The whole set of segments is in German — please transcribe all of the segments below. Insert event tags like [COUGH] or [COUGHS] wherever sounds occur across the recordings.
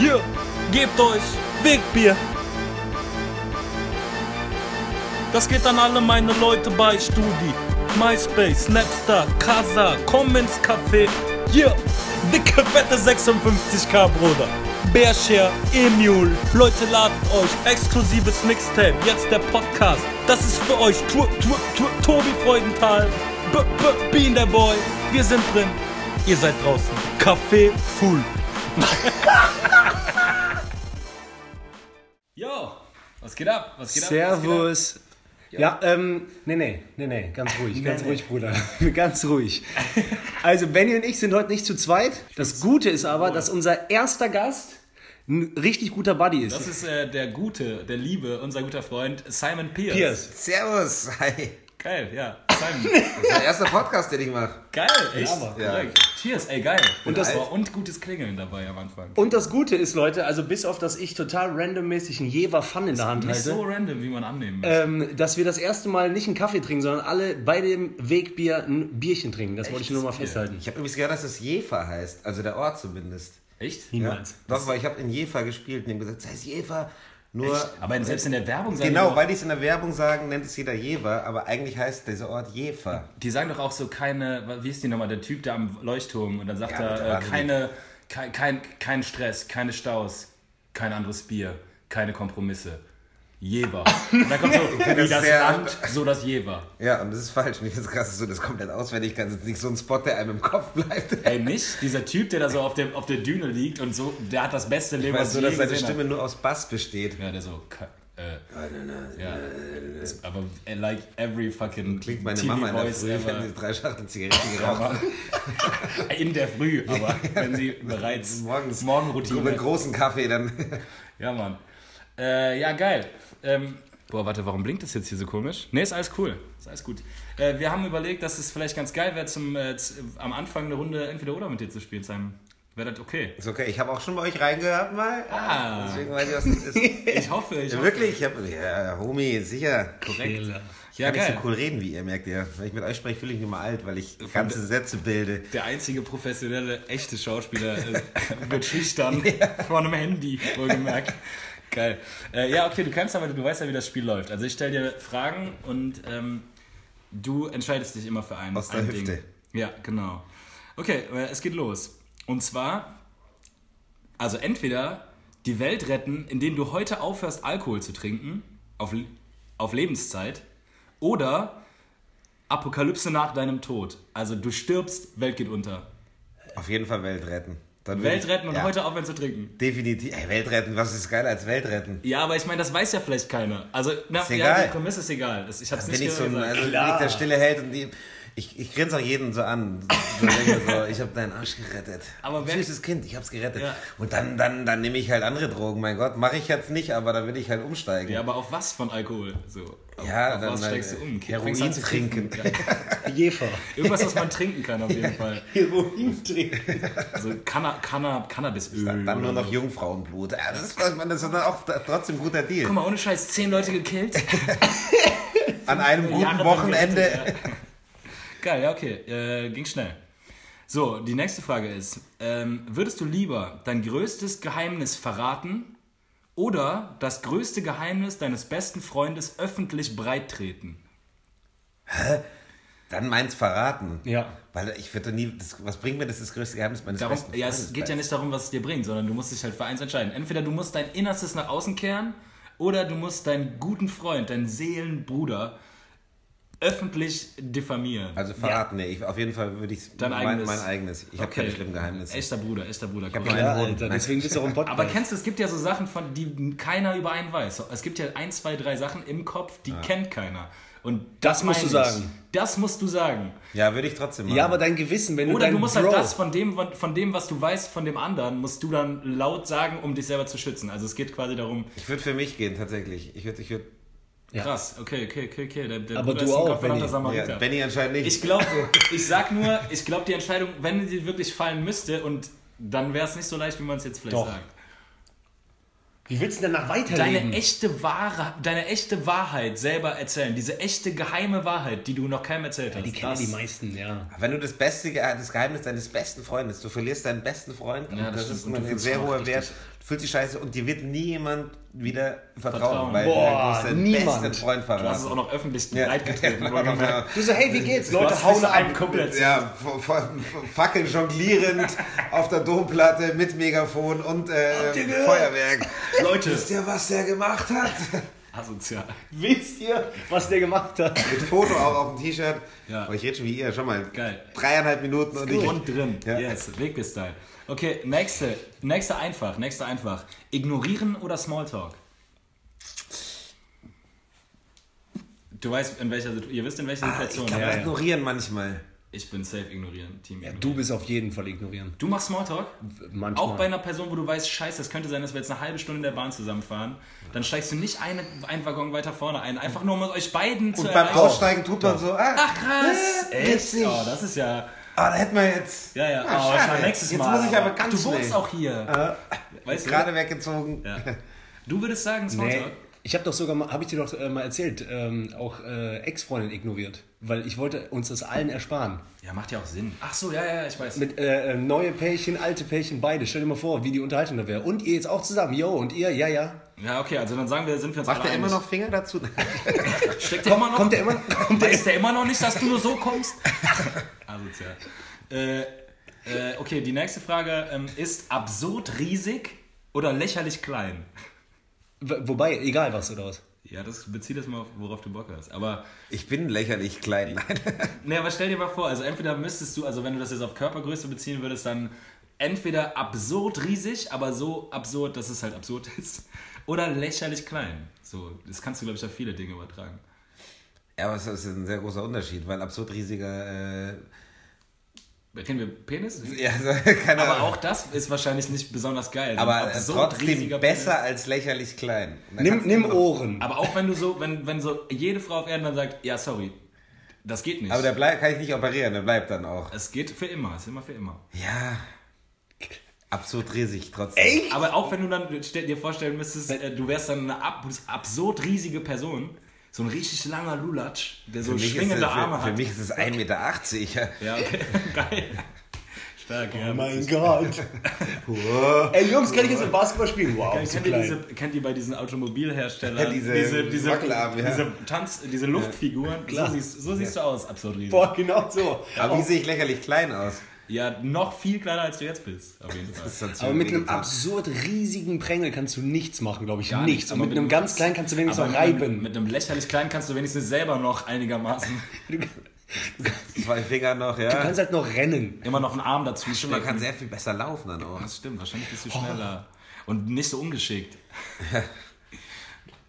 Hier, gebt euch Wegbier. Das geht an alle meine Leute bei Studi, MySpace, Snapstar, Casa, komm ins Café. Hier, dicke fette 56k, Bruder. Bearshare, Emule, Leute ladet euch, exklusives Mixtape, jetzt der Podcast. Das ist für euch, tu, tu, tu, Tobi Freudenthal, B, B, Bean der Boy, wir sind drin, ihr seid draußen. Café full. Yo, was geht ab? Was geht ab? Servus. Ja, ähm, nee, nee, nee, nee, ganz ruhig, ganz ruhig, Bruder. [LAUGHS] ganz ruhig. Also, Benny und ich sind heute nicht zu zweit. Das Gute ist aber, dass unser erster Gast ein richtig guter Buddy ist. Das ist äh, der Gute, der Liebe, unser guter Freund Simon Pierce. Pierce. Servus, hi. Geil, ja. Simon. [LAUGHS] Das ist der erste Podcast, den ich mache. geil, echt. aber. Ja. Korrekt. Cheers, ey, geil. Und das- das war und gutes Klingeln dabei am Anfang. Und das Gute ist, Leute, also bis auf, dass ich total randommäßig einen Jever Fun in der Hand Nicht halte, so random, wie man annehmen muss. ähm, dass wir das erste Mal nicht einen Kaffee trinken, sondern alle bei dem Wegbier ein Bierchen trinken. Das wollte ich nur mal festhalten. Ich habe übrigens gehört, dass es Jever heißt, also der Ort zumindest. echt? Niemals. Ja. Doch, weil ich habe in Jever gespielt und haben gesagt, es heißt Jever. Nur, Aber in, selbst in der Werbung sagen genau, weil die es in der Werbung sagen, nennt es jeder Jever, aber eigentlich heißt dieser Ort Jever. die sagen doch auch so keine, wie ist die nochmal, der Typ da am Leuchtturm und dann sagt Ja, er, äh, keine, kein, kein, kein Stress, keine Staus, kein anderes Bier, keine Kompromisse. Jever. [LAUGHS] Und dann kommt so, wie das das Land, so das Jever. Ja, und das ist falsch. Finde es krass, dass du das komplett auswendig kannst. Das ist nicht so ein Spot, der einem im Kopf bleibt. Ey, nicht? Dieser Typ, der da so auf der, auf der Düne liegt und so, der hat das beste Leben, Ich weiß was ich dass seine Stimme nur aus Bass besteht. Ja, der so, äh, ja, ist, aber äh, like every fucking Klingt meine TV Mama in der Früh, wenn ever. sie drei Schachteln Zigaretten geraucht hat. [LAUGHS] In der Früh, aber wenn sie bereits Morgens Morgenroutine. mit großen Kaffee dann. Ja, Mann. Äh, ja, geil. Ähm, boah, warte, warum blinkt das jetzt hier so komisch? Nee, ist alles cool. Ist alles gut. Äh, wir haben überlegt, dass es vielleicht ganz geil wäre, zum, äh, am Anfang eine Runde entweder oder mit dir zu spielen, Simon. Wäre das okay? Ist okay, ich habe auch schon bei euch reingehört mal. Ah. Deswegen weiß ich, was das ist. [LAUGHS] Ich hoffe, ich Ja, hoffe. wirklich? Ich hab, ja, Homie, sicher. Korrekt. Ich Ja, kann nicht geil. so cool reden wie ihr, merkt ihr. Wenn ich mit euch spreche, fühle ich mich mal alt, weil ich ganze Sätze bilde. Der einzige professionelle, echte Schauspieler äh, [LAUGHS] wird schüchtern vor einem Handy, wohlgemerkt. Geil. Äh, ja, okay, du kannst aber, du weißt ja, wie das Spiel läuft. Also ich stelle dir Fragen und ähm, du entscheidest dich immer für einen. Aus der ein Hüfte. Ding. Ja, genau. Okay, äh, es geht los. Und zwar, also entweder die Welt retten, indem du heute aufhörst, Alkohol zu trinken, auf, auf Lebenszeit, oder Apokalypse nach deinem Tod. Also du stirbst, Welt geht unter. Auf jeden Fall Welt retten. Dann Welt retten und ja, heute aufhören zu trinken. Definitiv. Ey, Welt retten, was ist geiler als Welt retten? Ja, aber ich meine, das weiß ja vielleicht keiner. Also, na, Ist ja, egal. die Prämisse ist egal. Das, ich hab's Wenn nicht ich so ein, also wenn ich der Stille hält und die. Ich, ich grinse auch jeden so an. So denke so, ich habe deinen Arsch gerettet. Aber wer- Süßes Kind, ich hab's gerettet. Ja. Und dann, dann, dann nehme ich halt andere Drogen. Mein Gott, mache ich jetzt nicht, aber da will ich halt umsteigen. ja, aber auf was von Alkohol? So, Ja, auf dann was steigst du um? Heroin trinken. Ja. [LAUGHS] Jefer. Irgendwas, was man trinken kann, auf jeden Fall. [LAUGHS] Heroin trinken. Also Canna, Canna, Cannabisöl. Dann, dann nur noch so. Jungfrauenblut. Ja, das, ist, das ist dann auch trotzdem ein guter Deal. Guck mal, ohne Scheiß, zehn Leute gekillt. [LAUGHS] An einem guten Jahre Wochenende. gerettet, ja. Geil, ja, okay. Äh, ging schnell. So, die nächste Frage ist: ähm, Würdest du lieber dein größtes Geheimnis verraten oder das größte Geheimnis deines besten Freundes öffentlich breittreten? Dann meins verraten. Ja. Weil ich würde nie. Das, was bringt mir das, das größte Geheimnis meines Darum, besten ja, es Freundes geht ja nicht darum, was es dir bringt, sondern du musst dich halt für eins entscheiden. Entweder du musst dein Innerstes nach außen kehren oder du musst deinen guten Freund, deinen Seelenbruder öffentlich diffamieren. Also verraten, nee. Ich, auf jeden Fall würde ich Dein mein, eigenes. mein eigenes. Ich habe keine schlimmen Geheimnisse. Echter Bruder, echter Bruder. hab korrekt. nur Ja, einen. Alter, Nein. deswegen bist du auch im Podcast. Aber kennst du, es gibt ja so Sachen, von die keiner über einen weiß. Es gibt ja ein, zwei, drei Sachen im Kopf, die kennt keiner. Und Das musst meine du ich. sagen. Das musst du sagen. Ja, würde ich trotzdem machen. ja, aber dein Gewissen, wenn du Oder du musst Bro, halt das von dem, von dem, was du weißt, von dem anderen, musst du dann laut sagen, um dich selber zu schützen. Also es geht quasi darum, ich würde für mich gehen, tatsächlich. Ich würde, ich würde. Ja. krass, okay, okay, okay, okay. Der, der Aber Bruder du ist ein auch, Benny. Samariter. Ja, Benny anscheinend nicht. Ich glaube, ich sag nur, ich glaube die Entscheidung, wenn sie wirklich fallen müsste und dann wäre es nicht so leicht, wie man es jetzt vielleicht Doch. sagt. Wie willst du denn danach Deine weiterleben? echte Wahre, deine echte Wahrheit selber erzählen, diese echte geheime Wahrheit, die du noch keinem erzählt hast. die kennen das, die meisten, ja. Wenn du das beste, das Geheimnis deines besten Freundes, du verlierst deinen besten Freund, Ja, und das das, ist ein sehr hoher richtig- Wert. du fühlst dich scheiße und dir wird nie jemand wieder vertrauen, Vertrauen. weil Boah, du hast deinen niemand. besten Freund Du hast es verraten. auch noch öffentlich Ja. breitgetreten. Ja. [LAUGHS] Du so, hey, wie geht's? Leute, hauen Kumpel erzählt. Ja, Fackeln jonglierend [LAUGHS] auf der Domplatte mit Megafon und äh, Feuerwerk. Leute, Wisst ihr, was der gemacht hat? [LAUGHS] asozial. Wisst ihr, was der gemacht hat? Mit Foto auch auf dem T-Shirt. Ja. Aber ich rede schon wie ihr, schon mal. Geil. Dreieinhalb Minuten und ich. Und drin. Ja. Yes, Wegbiss-Style. Okay, nächste. Nächste einfach. Nächste einfach. Ignorieren oder Smalltalk? Du weißt, in welcher Situation. Ihr wisst, in welcher Ah, ich Situation. kann ja, ja. ignorieren manchmal. Ich bin safe ignorieren. Team Ja, ignorieren. du bist auf jeden Fall ignorieren. Du machst Smalltalk? Manchmal. Auch bei einer Person, wo du weißt, scheiße, es könnte sein, dass wir jetzt eine halbe Stunde in der Bahn zusammenfahren. Dann steigst du nicht eine, einen Waggon weiter vorne ein. Einfach nur, um euch beiden zu Und beim erreichen. Aussteigen tut man so, ah, Ach krass! äh, Echt? Oh, das ist ja... Ah, da hätten wir jetzt. Ja, ja. Ah, oh, schade. nächstes Jetzt Mal. muss ich aber ganz Du wohnst schnell. auch hier. weißt du? Gerade weggezogen. Ja. Du würdest sagen Nee, Smalltalk? ich habe doch sogar mal, habe ich dir doch äh, mal erzählt, ähm, auch äh, Ex-Freundin ignoriert, weil ich wollte uns das allen ersparen. Ja, macht ja auch Sinn. Ach so, ja, ja, ich weiß. Mit äh, äh, neue Pärchen, alte Pärchen, beide. Stell dir mal vor, wie die Unterhaltung da wäre. Und ihr jetzt auch zusammen, yo, und ihr, ja, ja. Ja, okay, also dann sagen wir, sind wir uns Macht er immer noch Finger dazu? [LAUGHS] Steckt der immer noch? Kommt der immer, [LAUGHS] kommt der der immer noch nicht, dass du nur so kommst? [LAUGHS] Asozial. Äh, äh, okay, die nächste Frage ähm, ist absurd riesig oder lächerlich klein? Wobei, egal was oder was. Ja, das bezieht das mal, auf, worauf du Bock hast. Aber, Ich bin lächerlich klein. Nein. ne, aber stell dir mal vor, also entweder müsstest du, also wenn du das jetzt auf Körpergröße beziehen würdest, dann entweder absurd riesig, aber so absurd, dass es halt absurd ist, oder lächerlich klein. So, das kannst du, glaube ich, auf viele Dinge übertragen. Ja, aber es ist ein sehr großer Unterschied, weil absurd riesiger. Äh, Kennen wir Penis? [LAUGHS] ja, also, keine Aber Ahnung. auch das ist wahrscheinlich nicht besonders geil. Aber äh, absurd trotzdem riesiger besser Penis. als lächerlich klein. Nimm, nimm Ohren. Aber auch wenn du so, wenn, wenn so jede Frau auf Erden dann sagt, ja, sorry, das geht nicht. Aber der bleib, kann ich nicht operieren, der bleibt dann auch. es geht für immer, es ist immer für immer. Ja. Absurd riesig trotzdem. Echt? Aber auch wenn du dann stell, dir vorstellen müsstest, äh, du wärst dann eine ab, absurd riesige Person, so ein richtig langer Lulatsch, der so Für mich, ist, schwingende es- Arme für, hat. für mich ist es 1,80 Meter. Ja. Ja, okay, [LAUGHS] geil. Stark, ja. Oh mein Gott. [LAUGHS] Ey, Jungs, kann ich jetzt im Basketball spielen? Wow, Kennt, so kennt, ihr diese, kennt ihr bei diesen Automobilherstellern Ja, diese diese, diese, ja. diese, Tanz, diese Luftfiguren? Klar. So siehst, so siehst du aus, absurd riesig. Boah, genau so. Aber wie sehe ich lächerlich klein aus? Ja, noch viel kleiner als du jetzt bist, auf jeden Fall. Aber mit einem absurd riesigen Prängel kannst du nichts machen, glaube ich. Gar nichts. Und aber mit einem ganz kleinen kannst du wenigstens noch mit einem- reiben. Mit einem lächerlich kleinen kannst du wenigstens selber noch einigermaßen [LAUGHS] Zwei Finger noch, ja. Du kannst halt noch rennen. immer noch einen Arm dazu Stimmt, man kann sehr viel besser laufen dann auch. Das stimmt, wahrscheinlich bist du schneller und nicht so ungeschickt. [LAUGHS]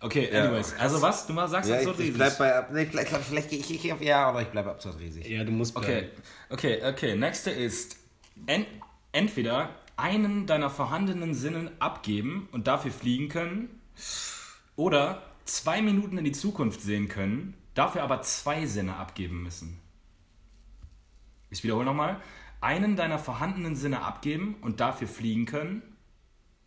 Okay, anyways. Also was? Du mal sagst Ja, absurd ich, ich riesig. bleib bei, nee, vielleicht, vielleicht, gehe ich, ich auf ja, aber ich bleibe absurd riesig. Ja, du musst Okay, okay, okay. Nächste ist en entweder einen deiner vorhandenen Sinnen abgeben und dafür fliegen können oder zwei Minuten in die Zukunft sehen können, dafür aber zwei Sinne abgeben müssen. Ich wiederhole nochmal. Einen deiner vorhandenen Sinne abgeben und dafür fliegen können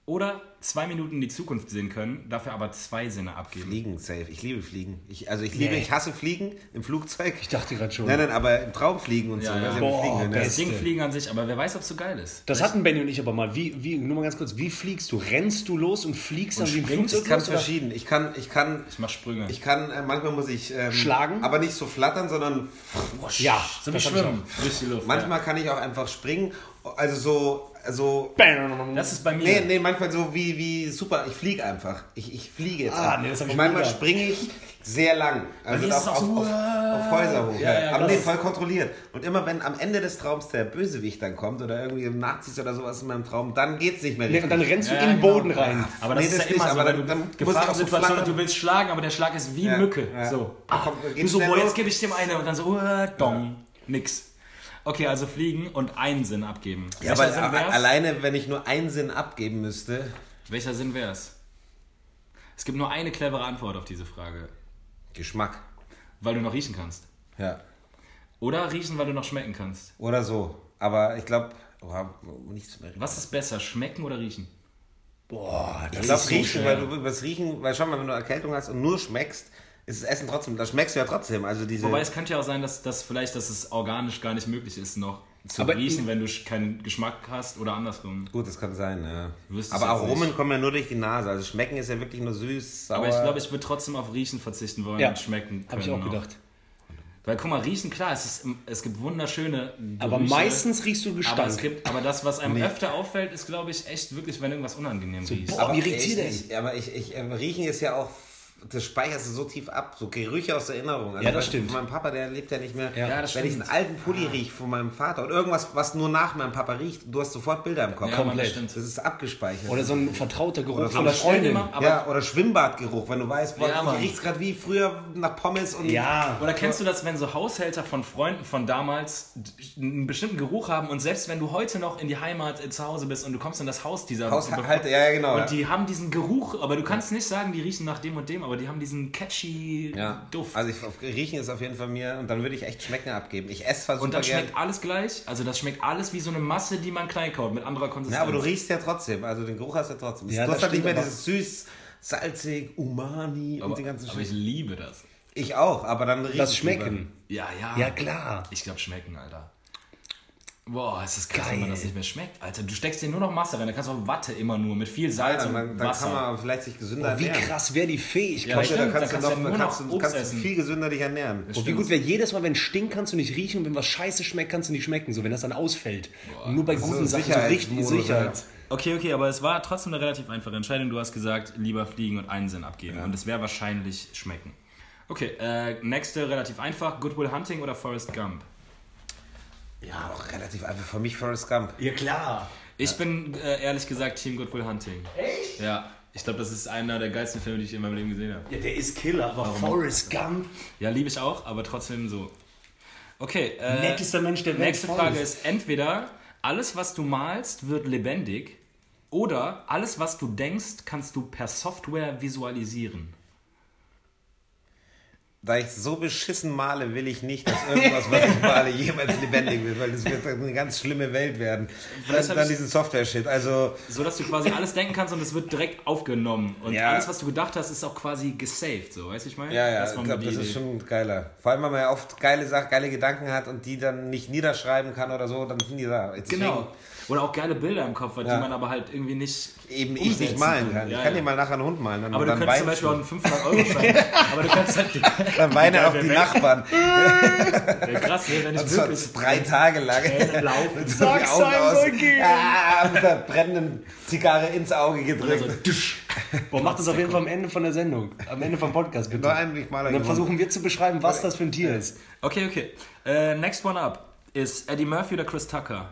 oder zwei Minuten in die Zukunft sehen können, dafür aber zwei Sinne abgeben. Fliegen, safe. Ich liebe Fliegen. Ich, also ich liebe, Nee. ich hasse Fliegen im Flugzeug. Ich dachte gerade schon. Nein, nein, aber im Traum fliegen und so. Ja, ja. weiß ich, Boah, fliegen, ne? Das. Ding fliegen an sich, aber wer weiß, ob es so geil ist. Das hatten Benny und ich aber mal. Wie, wie, nur mal ganz kurz, wie fliegst du? Rennst du los und fliegst dann wie ein springst? Flugzeug Ich kann los, verschieden. Ich kann, ich kann, Ich mach Sprünge. ich kann, äh, manchmal muss ich ähm, Schlagen? aber nicht so flattern, sondern Ja, so wie Schwimmen durch die Luft. manchmal kann ich auch einfach springen. Also so, so. auch. Bam. Das ist bei mir. Nee, nee, manchmal so wie, wie super. Ich fliege einfach. Ich, ich fliege jetzt. Ah, nee, das hab ich und manchmal springe ich sehr lang. Also auf, auf, so, auf, auf Häuser hoch. Ja, ja, Aber nee, voll kontrolliert. Und immer wenn am Ende des Traums der Bösewicht dann kommt oder irgendwie Nazis oder sowas in meinem Traum, dann geht's nicht mehr Nee, richtig. und dann rennst du Ja, in den genau. Boden rein. Aber das Nee, ist das ja immer nicht, so, aber dann- du dann Gefahrensituation und du willst schlagen, aber der Schlag ist wie Ja, Mücke. ja. So. Kommt- du so, boah, jetzt gebe ich dem eine und dann so, uh, dong, nix. Okay, also fliegen und einen Sinn abgeben. ja, Welcher aber Sinn wär's? alleine, wenn ich nur einen Sinn abgeben müsste, Welcher Sinn wär's? Es gibt nur eine clevere Antwort auf diese Frage. Geschmack. Weil du noch riechen kannst. Ja. Oder riechen, weil du noch schmecken kannst. Oder so. Aber ich glaube, oh, nichts mehr. Was ist besser, schmecken oder riechen? Boah, das Ich glaube, ist so riechen, schwer. weil du übers Riechen, weil schon mal, wenn du Erkältung hast und nur schmeckst, ist das Essen trotzdem, das schmeckst du ja trotzdem. Also diese. Wobei es könnte ja auch sein, dass, dass vielleicht, dass es organisch gar nicht möglich ist, noch zu Aber riechen, wenn du keinen Geschmack hast oder andersrum. Gut, das kann sein, ja. Aber Aromen nicht. kommen ja nur durch die Nase. Also schmecken ist ja wirklich nur süß, sauer. Aber ich glaube, ich würde trotzdem auf Riechen verzichten wollen Ja, und schmecken. Habe ich auch noch. gedacht. Weil guck mal, riechen, klar, es, ist, es gibt wunderschöne Aber Gerüche, meistens riechst du Gestank. Aber, es gibt, aber das, was einem öfter auffällt, ist, glaube ich, echt wirklich, wenn irgendwas unangenehm riecht. boah. aber wie riecht sie ich, ich, aber ich, ich, ähm, Riechen ist ja auch, das speicherst du so tief ab, so Gerüche aus der Erinnerung. Also Ja, das stimmt. Von meinem Papa, der lebt ja nicht mehr. Ja, das Wenn ich einen alten Pulli riech von meinem Vater oder irgendwas, was nur nach meinem Papa riecht, du hast sofort Bilder im Kopf. Ja, das komplett. stimmt. Das ist abgespeichert. Oder so ein vertrauter Geruch von Aber der Freundin. ja, oder Schwimmbadgeruch, wenn du weißt, boah, Ja, riechst gerade wie früher nach Pommes und Ja. Oder kennst du das, wenn so Haushälter von Freunden von damals einen bestimmten Geruch haben und selbst wenn du heute noch in die Heimat äh, zu Hause bist und du kommst in das Haus dieser Haushalte, ja, ja, genau. und ja. die haben diesen Geruch, aber du kannst nicht sagen, die riechen nach dem und dem, aber die haben diesen catchy ja. Duft. Also ich, auf Riechen ist auf jeden Fall mir und dann würde ich echt Schmecken abgeben. Ich esse super und dann gern. schmeckt alles gleich, also das schmeckt alles wie so eine Masse, die man klein kaut, mit anderer Konsistenz. Ja, aber du riechst ja trotzdem, also den Geruch hast du ja trotzdem. Ja, du das hast halt nicht mehr aber- dieses süß, salzig, umami aber, und den ganzen aber ich liebe das. Ich auch, aber dann riech Das Schmecken. Ja, ja. Ja, klar. Ich glaube schmecken, Alter. Boah, es ist krass, Geil. wenn man das nicht mehr schmeckt. Alter, du steckst dir nur noch Masse rein, da kannst du auch Watte immer nur mit viel. Salz Dann, dann, und dann Wasser. kann man vielleicht sich gesünder Wie ernähren. krass wäre die Fähigkeit. Ja, Weißt du, da kannst du noch, kannst ja nur kannst du, kannst du viel gesünder dich ernähren. Und wie gut wäre jedes Mal, wenn stinkt, kannst du nicht riechen und wenn was scheiße schmeckt, kannst du nicht schmecken. So, wenn das dann ausfällt. Und nur bei guten so Sachen so richtig Sicherheit. Okay, okay, aber es war trotzdem eine relativ einfache Entscheidung. Du hast gesagt, lieber fliegen und einen Sinn abgeben. Und es wäre wahrscheinlich schmecken. Okay, äh, nächste relativ einfach. Good Will Hunting oder Forrest Gump? Ja, auch relativ einfach. Für mich Forrest Gump. Ja, klar. Ich bin äh, ehrlich gesagt Team Good Will Hunting. Echt? Ja, ich glaube, das ist einer der geilsten Filme, die ich in meinem Leben gesehen habe. Ja, der ist Killer, aber Forrest Gump, Ja, liebe ich auch, aber trotzdem so. Okay, äh, nettester Mensch der Welt. nächste Frage ist entweder alles, was du malst, wird lebendig oder alles, was du denkst, kannst du per Software visualisieren. Da ich so beschissen male, will ich nicht, dass irgendwas, was ich male, [LAUGHS] jemals lebendig wird, weil das wird eine ganz schlimme Welt werden. Vielleicht Dann, dann diesen Software-Shit. Also, So dass du quasi alles denken kannst und es wird direkt aufgenommen. Und Ja. alles, was du gedacht hast, ist auch quasi gesaved, so, weißt du, ich meine? ja, ja, Das ich glaube, das ist schon geiler. Vor allem, wenn man ja oft geile Sachen, geile Gedanken hat und die dann nicht niederschreiben kann oder so, dann sind die da. Deswegen Genau. Oder auch geile Bilder im Kopf, hat, Ja. die man aber halt irgendwie nicht. Eben ich nicht malen kann. Ja, ich kann ja. dir mal nachher einen Hund malen. Dann, Aber du dann könntest zum weinst Beispiel auch du. einen 500 Euro schein [LAUGHS] Aber du kannst halt. [LAUGHS] Dann weinen Geil, auch die weg- Nachbarn. [LAUGHS] Ja, krass, ne, wenn ich Und zwar wirklich. drei Tage lang. Laufen. Mit so die Sag's Augen aus. soll gehen. Ah, mit der brennenden Zigarre ins Auge gedrückt. Boah, mach das auf jeden Fall am Ende von der Sendung. Am Ende vom Podcast, bitte. Nur einen, ich mal dann versuchen wir zu beschreiben, was das für ein Tier ist. Okay, okay. Äh, next one up ist Eddie Murphy oder Chris Tucker?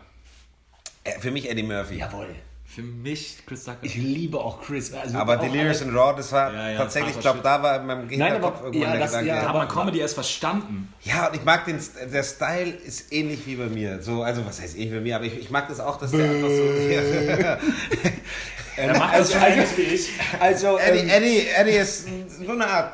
Äh, Für mich Eddie Murphy. Jawohl. Für mich Chris Tucker. Ich liebe auch Chris. Also Aber auch Delirious and Raw, das war Ja, ja, tatsächlich, ich glaube, da war in meinem Hinterkopf aber- irgendwann ja, der das- Gedanke. ja, Da hat aber- man Comedy erst verstanden. Ja, und ich mag den, der Style ist ähnlich wie bei mir. So, also was heißt ähnlich wie bei mir, aber ich, ich mag das auch, dass der einfach so. [LAUGHS] Er macht das schon ähnlich wie ich. Also, Eddie, ähm, Eddie, Eddie ist so eine Art.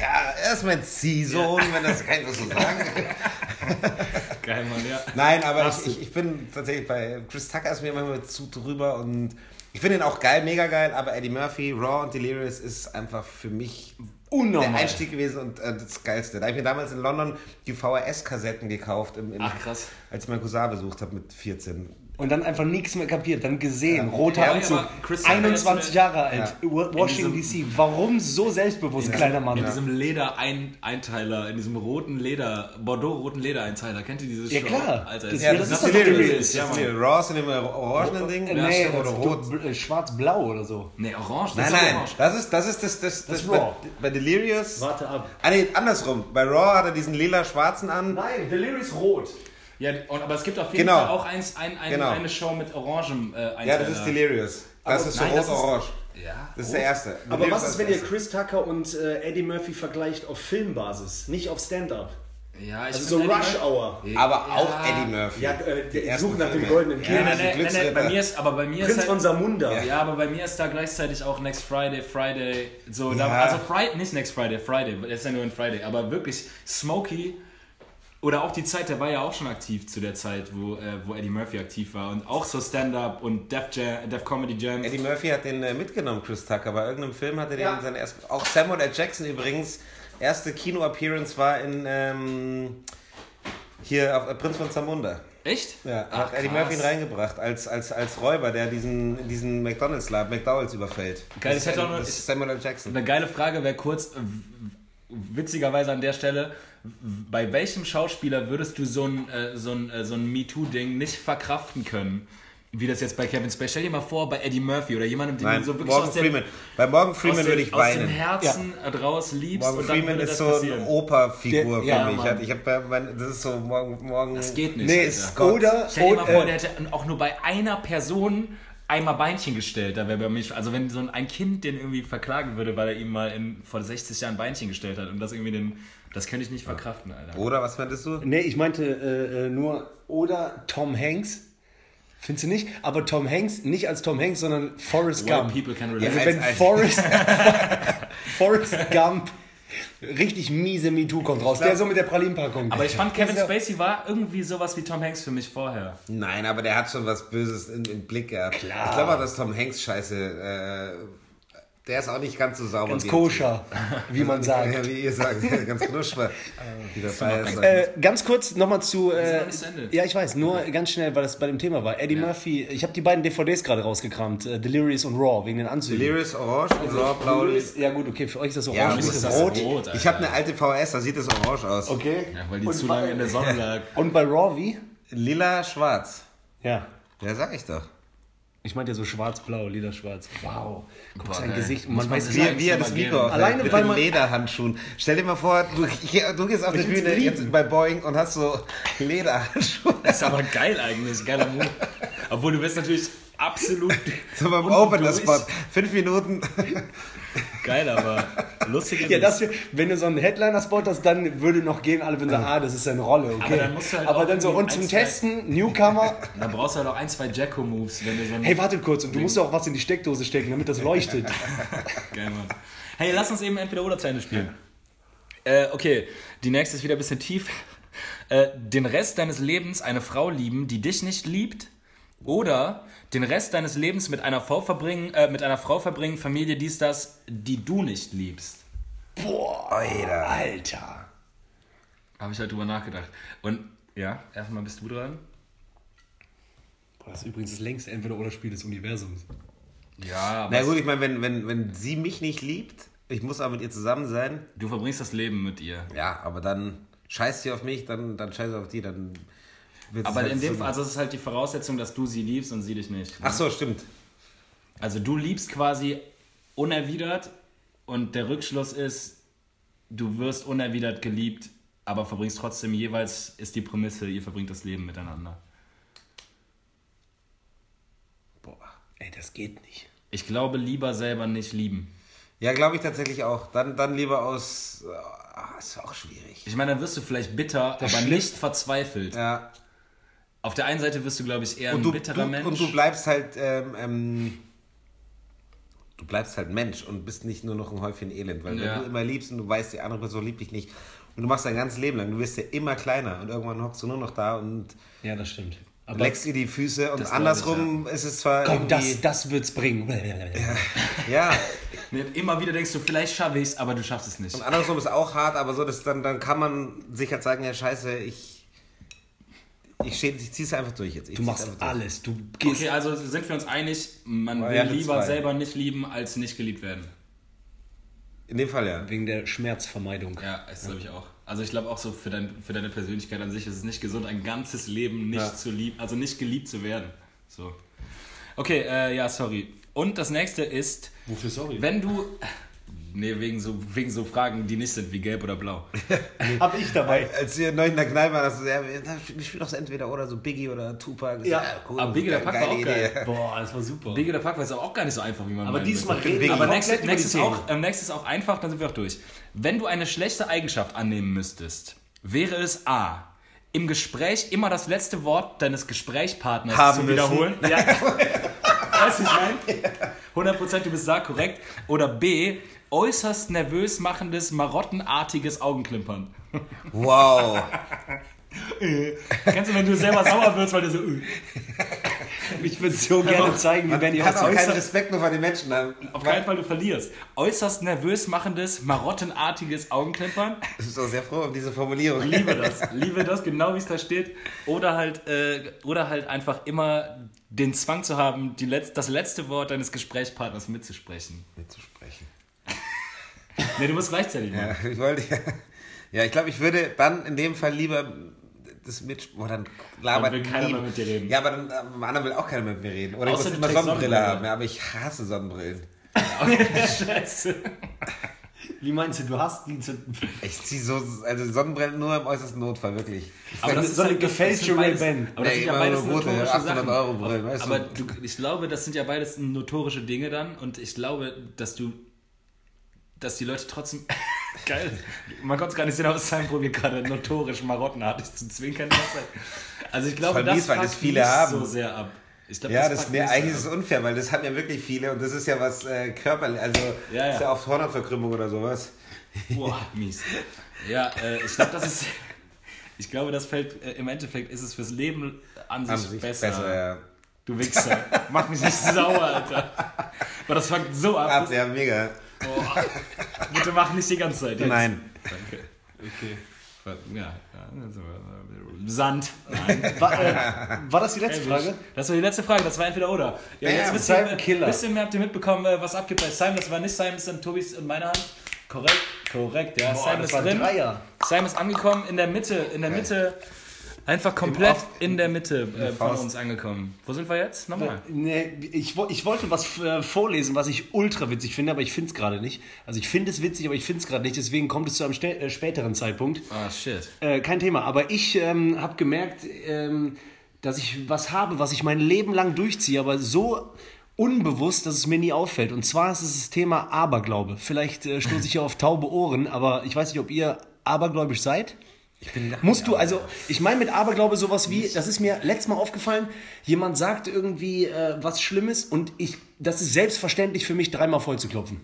Ja, er ist mein Ziehsohn, wenn das ich das so sagen. [LAUGHS] Geil, Mann, ja. Nein, aber ich, ich, ich bin tatsächlich bei Chris Tucker ist mir manchmal zu drüber und ich finde ihn auch geil, mega geil, aber Eddie Murphy, Raw und Delirious ist einfach für mich Unnormal. der Einstieg gewesen und äh, das Geilste. Da habe ich mir damals in London die VHS-Kassetten gekauft, im, im, Ach, krass. als ich meinen Cousin besucht habe mit 14. Und dann einfach nichts mehr kapiert, dann gesehen, roter Ja, Anzug, aber Chris Tucker 21 jetzt Jahre alt, Washington DC. Warum so selbstbewusst, kleiner Mann? In diesem Leder-Einteiler, in diesem roten Leder, Bordeaux-roten Ledereinteiler. Kennt ihr dieses Ja, Show? klar. Alter, Das- ja, das das ist ist. Delirious. Ja, Das Mann. ist die Raw in dem orangenen Ding. Ja, nee, das oder ist rot. äh, schwarz-blau oder so. Nee, orange. Das Nein, ist nein, orange. das ist das, ist das, das, das ist bei, Raw. bei Delirious. Warte ab. Ah, nee, andersrum. Bei Raw hat er diesen lila-schwarzen an. Nein, Delirious rot. Ja, und, aber es gibt auf jeden Genau. Fall auch eins, ein, ein, Genau. eine Show mit orangem äh. Ja, das ist Delirious. Das Aber ist so nein, das ist- rot-orange. Ja. Das ist der erste. Aber Delirious was ist, wenn ihr. Chris Tucker und äh, Eddie Murphy vergleicht auf Filmbasis, nicht auf Stand-up? Ja, ich Also so Rush Hour. Aber Ja. auch Eddie Murphy. Ja, äh, Die die ersten suchen nach dem goldenen Ja, Kind. Nein, die nein, nein, bei mir ist, aber bei mir Prinz ist von halt, Samunda. ja, aber bei mir ist da gleichzeitig auch Next Friday, Friday, so, da, Ja. also Friday, nicht Next Friday, Friday, das ist ja nur ein Friday, aber wirklich Smokey oder auch die Zeit, der war ja auch schon aktiv zu der Zeit, wo, äh, wo Eddie Murphy aktiv war und auch so Stand-Up und Def, Jam, Def Comedy Jams. Eddie Murphy hat den äh, mitgenommen, Chris Tucker. Bei irgendeinem Film hat er den Ja. sein erst, Auch Samuel L. Jackson übrigens. Erste Kino-Appearance war in ähm, hier auf äh, Prinz von Zamunda. Echt? Ja, Ach, hat Eddie krass. Murphy ihn reingebracht, als, als, als Räuber, der diesen, diesen McDonalds-Laden, McDowells überfällt. Geil, das, ist, auch noch- das ist Samuel L. Jackson. Eine geile Frage wäre kurz, äh, witzigerweise an der Stelle, bei welchem Schauspieler würdest du so ein, äh, so ein, äh, so ein MeToo-Ding nicht verkraften können? Wie das jetzt bei Kevin Spacey. Stell dir mal vor, bei Eddie Murphy oder jemandem, den Nein, du so wirklich Morgan aus, dem, Freeman. Bei Morgan aus, Freeman dem, würde ich aus dem weinen. Herzen äh, draus liebst Morgan und dann Freeman ist das so passieren. eine Operfigur für ja, mich. Mann. Ich hab, mein, das ist so morgen, morgen. Das geht nicht. Nee, Alter. ist oder. Stell dir mal vor, der hätte auch nur bei einer Person einmal Beinchen gestellt. Da wäre bei mir, also wenn so ein- ein Kind den irgendwie verklagen würde, weil er ihm mal in, vor 60 Jahren Beinchen gestellt hat und das irgendwie den, das könnte ich nicht verkraften, Alter. Oder was meintest du? Nee, ich meinte äh, äh, nur oder Tom Hanks. Findest du nicht? Aber Tom Hanks, nicht als Tom Hanks, sondern Forrest White Gump. people can Also relate. wenn als- als- Forrest, [LAUGHS] Forrest Gump richtig miese MeToo kommt raus, der so mit der Pralinenpackung. Aber ich fand Kevin Spacey war irgendwie sowas wie Tom Hanks für mich vorher. Nein, aber der hat schon was Böses im, im Blick gehabt. Klar. Ich glaube auch, dass Tom Hanks scheiße. Der ist auch nicht ganz so sauber. Ganz koscher, wie man [LAUGHS] sagt. Ja, wie ihr sagt, [LAUGHS] ganz knusper. Äh, ganz kurz nochmal zu. Äh, ja, ich weiß, nur ganz schnell, weil das bei dem Thema war. Eddie Murphy, ich habe die beiden DVDs gerade rausgekramt: äh, Delirious und Raw, wegen den Anzügen. Delirious Orange und Raw Blau. Ja, gut, okay, für euch ist das Ja, orange, das mich ist ist das rot. rot. Ich habe eine alte VS, da sieht es orange aus. Okay. Ja, weil die Und zu bei- lange in der Sonne [LAUGHS] lag. Und bei Raw wie? Lila, schwarz. Ja. Ja, sag ich doch. Ich meinte ja so schwarz-blau, lila-schwarz. Wow. Guck sein. Gesicht. und Man weiß wie. Wie, er das Mikro Alleine, mit weil den Lederhandschuhen. Stell dir mal vor, du, du gehst auf die Bühne jetzt bei Boeing und hast so Lederhandschuhe. Das ist aber geil eigentlich, geiler Move. Obwohl du wirst natürlich absolut [LAUGHS] So beim unten Opener-Spot. durch. Fünf Minuten. Geil, aber lustig ist Ja, das, wenn du so einen Headliner-Spot hast, dann würde noch gehen, alle würden sagen, ah, das ist seine Rolle, okay. Aber dann musst du halt Aber dann so, und zum zwei- Testen, Newcomer, [LAUGHS] Da brauchst du halt auch ein, zwei Jacko-Moves, wenn du so ein... hey, wartet kurz, und du musst auch was in die Steckdose stecken, damit das [LAUGHS] leuchtet. Geil, Mann. Hey, lass uns eben entweder oder zu Ende spielen. Äh, okay, die nächste ist wieder ein bisschen tief. Äh, den Rest deines Lebens eine Frau lieben, die dich nicht liebt. Oder den Rest deines Lebens mit einer Frau verbringen, äh, mit einer Frau verbringen, Familie, dies, das, die du nicht liebst. Boah, Alter. Alter. Habe ich halt drüber nachgedacht. Und ja, erstmal bist du dran. Boah, das ist übrigens das längste Entweder-Oder-Spiel des Universums. Ja, aber Na gut, ich meine, wenn, wenn, wenn sie mich nicht liebt, ich muss auch mit ihr zusammen sein, du verbringst das Leben mit ihr. ja, aber dann scheißt sie auf mich, dann, dann scheißt sie auf die, dann Aber halt in dem so- Fall, also es ist halt die Voraussetzung, dass du sie liebst und sie dich nicht. Ach so, stimmt. Also du liebst quasi unerwidert und der Rückschluss ist, du wirst unerwidert geliebt, aber verbringst trotzdem jeweils, ist die Prämisse, ihr verbringt das Leben miteinander. Boah, ey, das geht nicht. Ich glaube, lieber selber nicht lieben. Ja, glaube ich tatsächlich auch. Dann, dann lieber aus. Ah, ist auch schwierig. Ich meine, dann wirst du vielleicht bitter, aber Schlimm- nicht verzweifelt. Ja. Auf der einen Seite wirst du, glaube ich, eher Und ein du, bitterer du, Mensch. und du bleibst halt. Ähm, ähm, du bleibst halt Mensch und bist nicht nur noch ein Häufchen Elend. Weil Ja. wenn du immer liebst und du weißt, die andere Person liebt dich nicht. Und du machst dein ganzes Leben lang, du wirst ja immer kleiner und irgendwann hockst du nur noch da und Ja, das stimmt. Aber leckst dir die Füße und Das glaub andersrum ist es zwar komm, das, das wird's bringen. [LAUGHS] Ja, [LAUGHS] Nee, Immer wieder denkst du, vielleicht schaffe ich es, aber du schaffst es nicht. und andersrum ist auch hart, aber so, dass dann, dann kann man sich halt sagen, ja scheiße, ich... Ich, steh- ich zieh's einfach durch jetzt. Ich Du machst alles. Du gehst. Okay, also sind wir uns einig, man will lieber zwei. selber nicht lieben, als nicht geliebt werden. In dem Fall ja. Wegen der Schmerzvermeidung. Ja, das glaube ich auch. Also ich glaube auch so für, dein, für deine Persönlichkeit an sich ist es nicht gesund, ein ganzes Leben nicht Ja. zu lieben, also nicht geliebt zu werden. So. Okay, äh, ja, sorry. Und das nächste ist, Wofür sorry? wenn du. Nee, wegen so, wegen so Fragen, die nicht sind wie gelb oder blau. [LAUGHS] Hab ich dabei. Als wir neulich in der Kneipe waren, hast du gesagt, ja, ich spiele doch so entweder oder so Biggie oder Tupac. Ja. so, Aber Biggie, der Pack war auch geil. [LAUGHS] Boah, das war super. Biggie der Pack war jetzt auch gar nicht so einfach, wie man Aber diesmal würde. reden wir Aber nächstes, nächstes, auch, ähm, nächstes auch einfach, dann sind wir auch durch. Wenn du eine schlechte Eigenschaft annehmen müsstest, wäre es A. Im Gespräch immer das letzte Wort deines Gesprächspartners Haben zu müssen. wiederholen. Ja. [LAUGHS] weißt du, ich meine? 100% du bist da korrekt. Oder B. Äußerst nervös machendes, marottenartiges Augenklimpern. Wow. Kennst du, wenn du selber sauer wirst, weil du so. [LAUGHS] Ich würde so gerne zeigen, wie Benny kann auch aussieht. keinen Respekt mehr vor den Menschen haben. Auf keinen Fall, du verlierst. Äußerst nervös machendes, marottenartiges Augenklimpern. Ich bin so sehr froh um diese Formulierung. Liebe das. [LAUGHS] Liebe das, genau wie es da steht. Oder halt, äh, oder halt einfach immer den Zwang zu haben, die Letz das letzte Wort deines Gesprächspartners mitzusprechen. mitzusprechen. Nee, du musst gleichzeitig machen. Ja, ich wollte ja. Ja, ich glaube, ich würde dann in dem Fall lieber das mit. Oh, dann labert Dann will keiner nie- mehr mit dir reden. Ja, aber dann am anderen will auch keiner mit mir reden. Oder Außer ich muss du immer Sonnenbrille Sonnenbrille. haben. Ja, aber ich hasse Sonnenbrillen. [LAUGHS] Scheiße. Wie meinst du, du hast die zu... Ich ziehe so, also Sonnenbrillen nur im äußersten Notfall, wirklich. Ich Aber fäng- das ist so eine halt- gefälschte Ray-Ban. Aber das sind ja beides rote, notorische 800 Sachen. Euro Brillen, weißt aber du? du, ich glaube, das sind ja beides notorische Dinge dann und ich glaube, dass du, dass die Leute trotzdem, geil, man konnte es gar nicht sehen, aber Simon probiert gerade notorisch marottenartig zu zwinkern. Also ich glaube, das mies, weil das viele haben. so sehr ab. Ich glaube, Ja, das, fuckt nee, eigentlich ist es unfair, weil das haben ja wirklich viele und das ist ja was äh, körperlich, also Ja, ja. ist ja oft Hornhautverkrümmung oder sowas. Boah, mies. Ja, äh, ich glaube, das ist. Ich glaube, das fällt. Äh, Im Endeffekt ist es fürs Leben an sich, An sich besser. besser, ja. Du Wichser. Mach mich nicht [LAUGHS] sauer, Alter. Aber das fuckt so ab. Ab, ja, mega. Boah. Bitte mach nicht die ganze Zeit. Jetzt. Nein. Danke. Okay. Ja, ja. Sand. Nein. War, äh, war das die letzte Frage? Das war die letzte Frage, das war entweder oder. Ja, Ja, jetzt wisst Simon ihr, Killer. Ihr mehr, habt ihr mitbekommen, äh, was abgeht bei Simon? Das war nicht Simon, das sind Tobis und meiner Hand. Korrekt, korrekt, ja. Boah, Simon das ist drin. Dreier. Simon ist angekommen, in der Mitte, in der Mitte, einfach komplett Off- in der Mitte äh, von uns angekommen. Wo sind wir jetzt? Nochmal. Nee, ich, ich wollte was äh, vorlesen, was ich ultra witzig finde, aber ich finde es gerade nicht. Also ich finde es witzig, aber ich finde es gerade nicht. Deswegen kommt es zu einem äh, späteren Zeitpunkt. Ah, shit. Äh, kein Thema. Aber ich ähm, habe gemerkt, ähm, dass ich was habe, was ich mein Leben lang durchziehe, aber so unbewusst, dass es mir nie auffällt. Und zwar ist es das Thema Aberglaube. Vielleicht äh, stoße ich hier auf taube Ohren, aber ich weiß nicht, ob ihr abergläubisch seid. Musst du, also, ich meine mit Aberglaube sowas wie, das ist mir letztes Mal aufgefallen, jemand sagt irgendwie äh, was Schlimmes und ich, das ist selbstverständlich für mich, dreimal voll zu klopfen.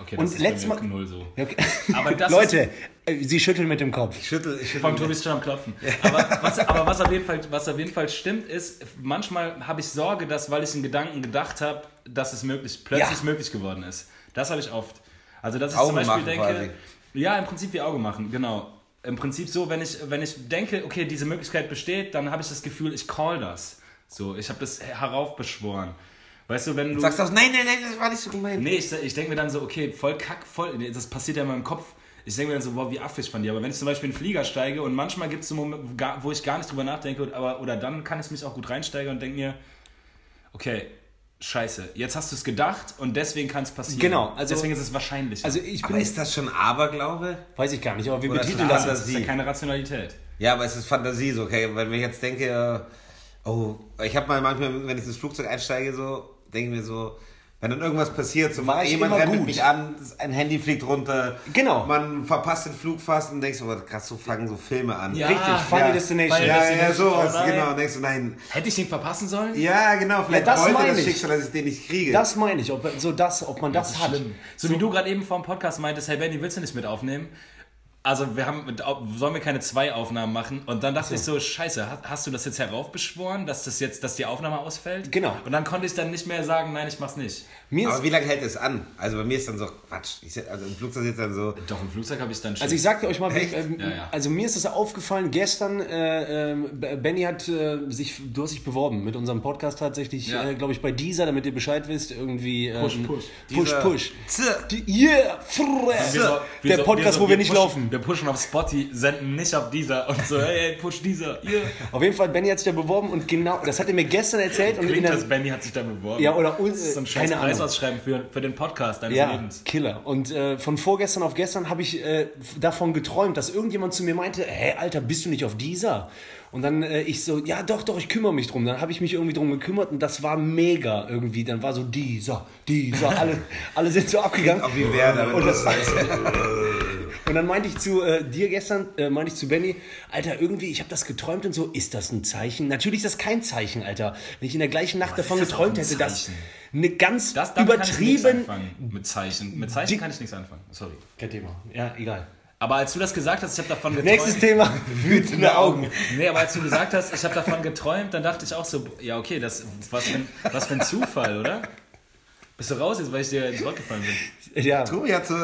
Okay, Und das letztes ist mir Mal- null so. Okay. Aber das [LAUGHS] Leute, äh, sie schütteln mit dem Kopf. Ich schüttel, ich Vom schüttel. Tobi ist schon am Klopfen. Aber, was, aber was, auf jeden Fall, was auf jeden Fall stimmt, ist, manchmal habe ich Sorge, dass, weil ich in Gedanken gedacht habe, dass es möglich, plötzlich Ja. möglich geworden ist. Das habe ich oft. Also, dass ich Augen zum Beispiel denke. quasi. Ja, im Prinzip wie Auge machen, genau. Im Prinzip so, wenn ich, wenn ich denke, okay, diese Möglichkeit besteht, dann habe ich das Gefühl, ich call das. So, ich habe das heraufbeschworen. Weißt du, wenn du. Sagst du, nein, nein, nein, das war nicht so gemeint. Nee, ich, ich denke mir dann so, okay, voll kack, voll, nee, das passiert ja in meinem Kopf. Ich denke mir dann so, wow, wie affig von dir. Aber wenn ich zum Beispiel in den Flieger steige und manchmal gibt es so Momente, wo ich gar nicht drüber nachdenke, aber, oder dann kann ich mich auch gut reinsteigen und denke mir, okay, scheiße, jetzt hast du es gedacht und deswegen kann es passieren. Genau, also- deswegen ist es wahrscheinlich. Also ich Aber bin, ist das schon Aberglaube? weiß ich gar nicht, aber wir Oder betiteln das. das ist ja keine Rationalität. Ja, aber es ist Fantasie so, okay? Weil wenn ich jetzt denke, oh, ich habe mal manchmal, wenn ich ins Flugzeug einsteige, so, denke ich mir so, wenn dann irgendwas passiert, so War ich jemand immer rennt gut. mich an, ein Handy fliegt runter, Genau. man verpasst den Flug fast und denkst, oh, krass, so fangen so Filme an. Ja. Richtig, Final Ja. Destination. Ja, ja, Destination, sowas, oh nein. genau. Und denkst du, nein, Hätte ich den verpassen sollen? ja, genau, vielleicht Ja, das wollte meine das ich. Schicksal, dass ich den nicht kriege. Das meine ich, ob, so das, ob man das, hat. So, wie du gerade eben vor dem Podcast meintest, hey Benny, willst du nicht mit aufnehmen? Also wir haben, mit, sollen wir keine zwei Aufnahmen machen? Und dann dachte ich so, scheiße, hast, hast du das jetzt heraufbeschworen, dass das jetzt, dass die Aufnahme ausfällt? Genau. Und dann konnte ich dann nicht mehr sagen, nein, ich mach's nicht. Mir aber ist, wie lange hält es an? Also bei mir ist dann so, Quatsch, ich, also im Flugzeug sitzt dann so, Doch, im Flugzeug habe ich dann schon. also ich sagte euch mal, ähm, Ja, ja. also mir ist das aufgefallen, gestern, äh, ähm, Benny hat äh, sich, du hast dich beworben mit unserem Podcast tatsächlich, Ja. äh, glaube ich, bei dieser, damit ihr Bescheid wisst, irgendwie. Ähm, Push, push. Push, push. Die, yeah, so- wir der so- Podcast, so- wo wir nicht pushen, laufen. Wir pushen auf Spotify, senden nicht auf dieser und so, hey, hey push dieser, yeah. Auf jeden Fall, Benny hat sich da beworben und genau, das hat er mir gestern erzählt. und in Klingt, der, als Benny hat sich da beworben. Ja, oder uns- Das ist so ein scheiß keine Ahnung. Preisausschreiben für, für den Podcast deines Ja, Lebens. Killer. Und äh, von vorgestern auf gestern habe ich äh, davon geträumt, dass irgendjemand zu mir meinte, hä, Alter, bist du nicht auf dieser? Und dann äh, ich so, ja doch, doch, ich kümmere mich drum. Dann habe ich mich irgendwie drum gekümmert und das war mega irgendwie. Dann war so dieser, dieser, alle, [LAUGHS] alle sind so abgegangen. auch wie Werder, Und das. Und dann meinte ich zu äh, dir gestern, äh, meinte ich zu Benny, Alter, irgendwie, ich habe das geträumt und so, ist das ein Zeichen? Natürlich ist das kein Zeichen, Alter. Wenn ich in der gleichen Nacht davon ist das geträumt hätte, dass eine ganz Das übertrieben... anfangen. Mit Zeichen. Mit Zeichen kann ich nichts anfangen. Sorry. Kein Thema. Ja, egal. Aber als du das gesagt hast, ich habe davon geträumt. Nächstes Thema, [LAUGHS] wütende Augen. Nee, aber als du gesagt hast, ich habe davon geträumt, dann dachte ich auch so, ja okay, das was für ein, was für ein Zufall, oder? Bist du raus jetzt, weil ich dir ins Wort gefallen bin? [LAUGHS] Ja, Tobi hat so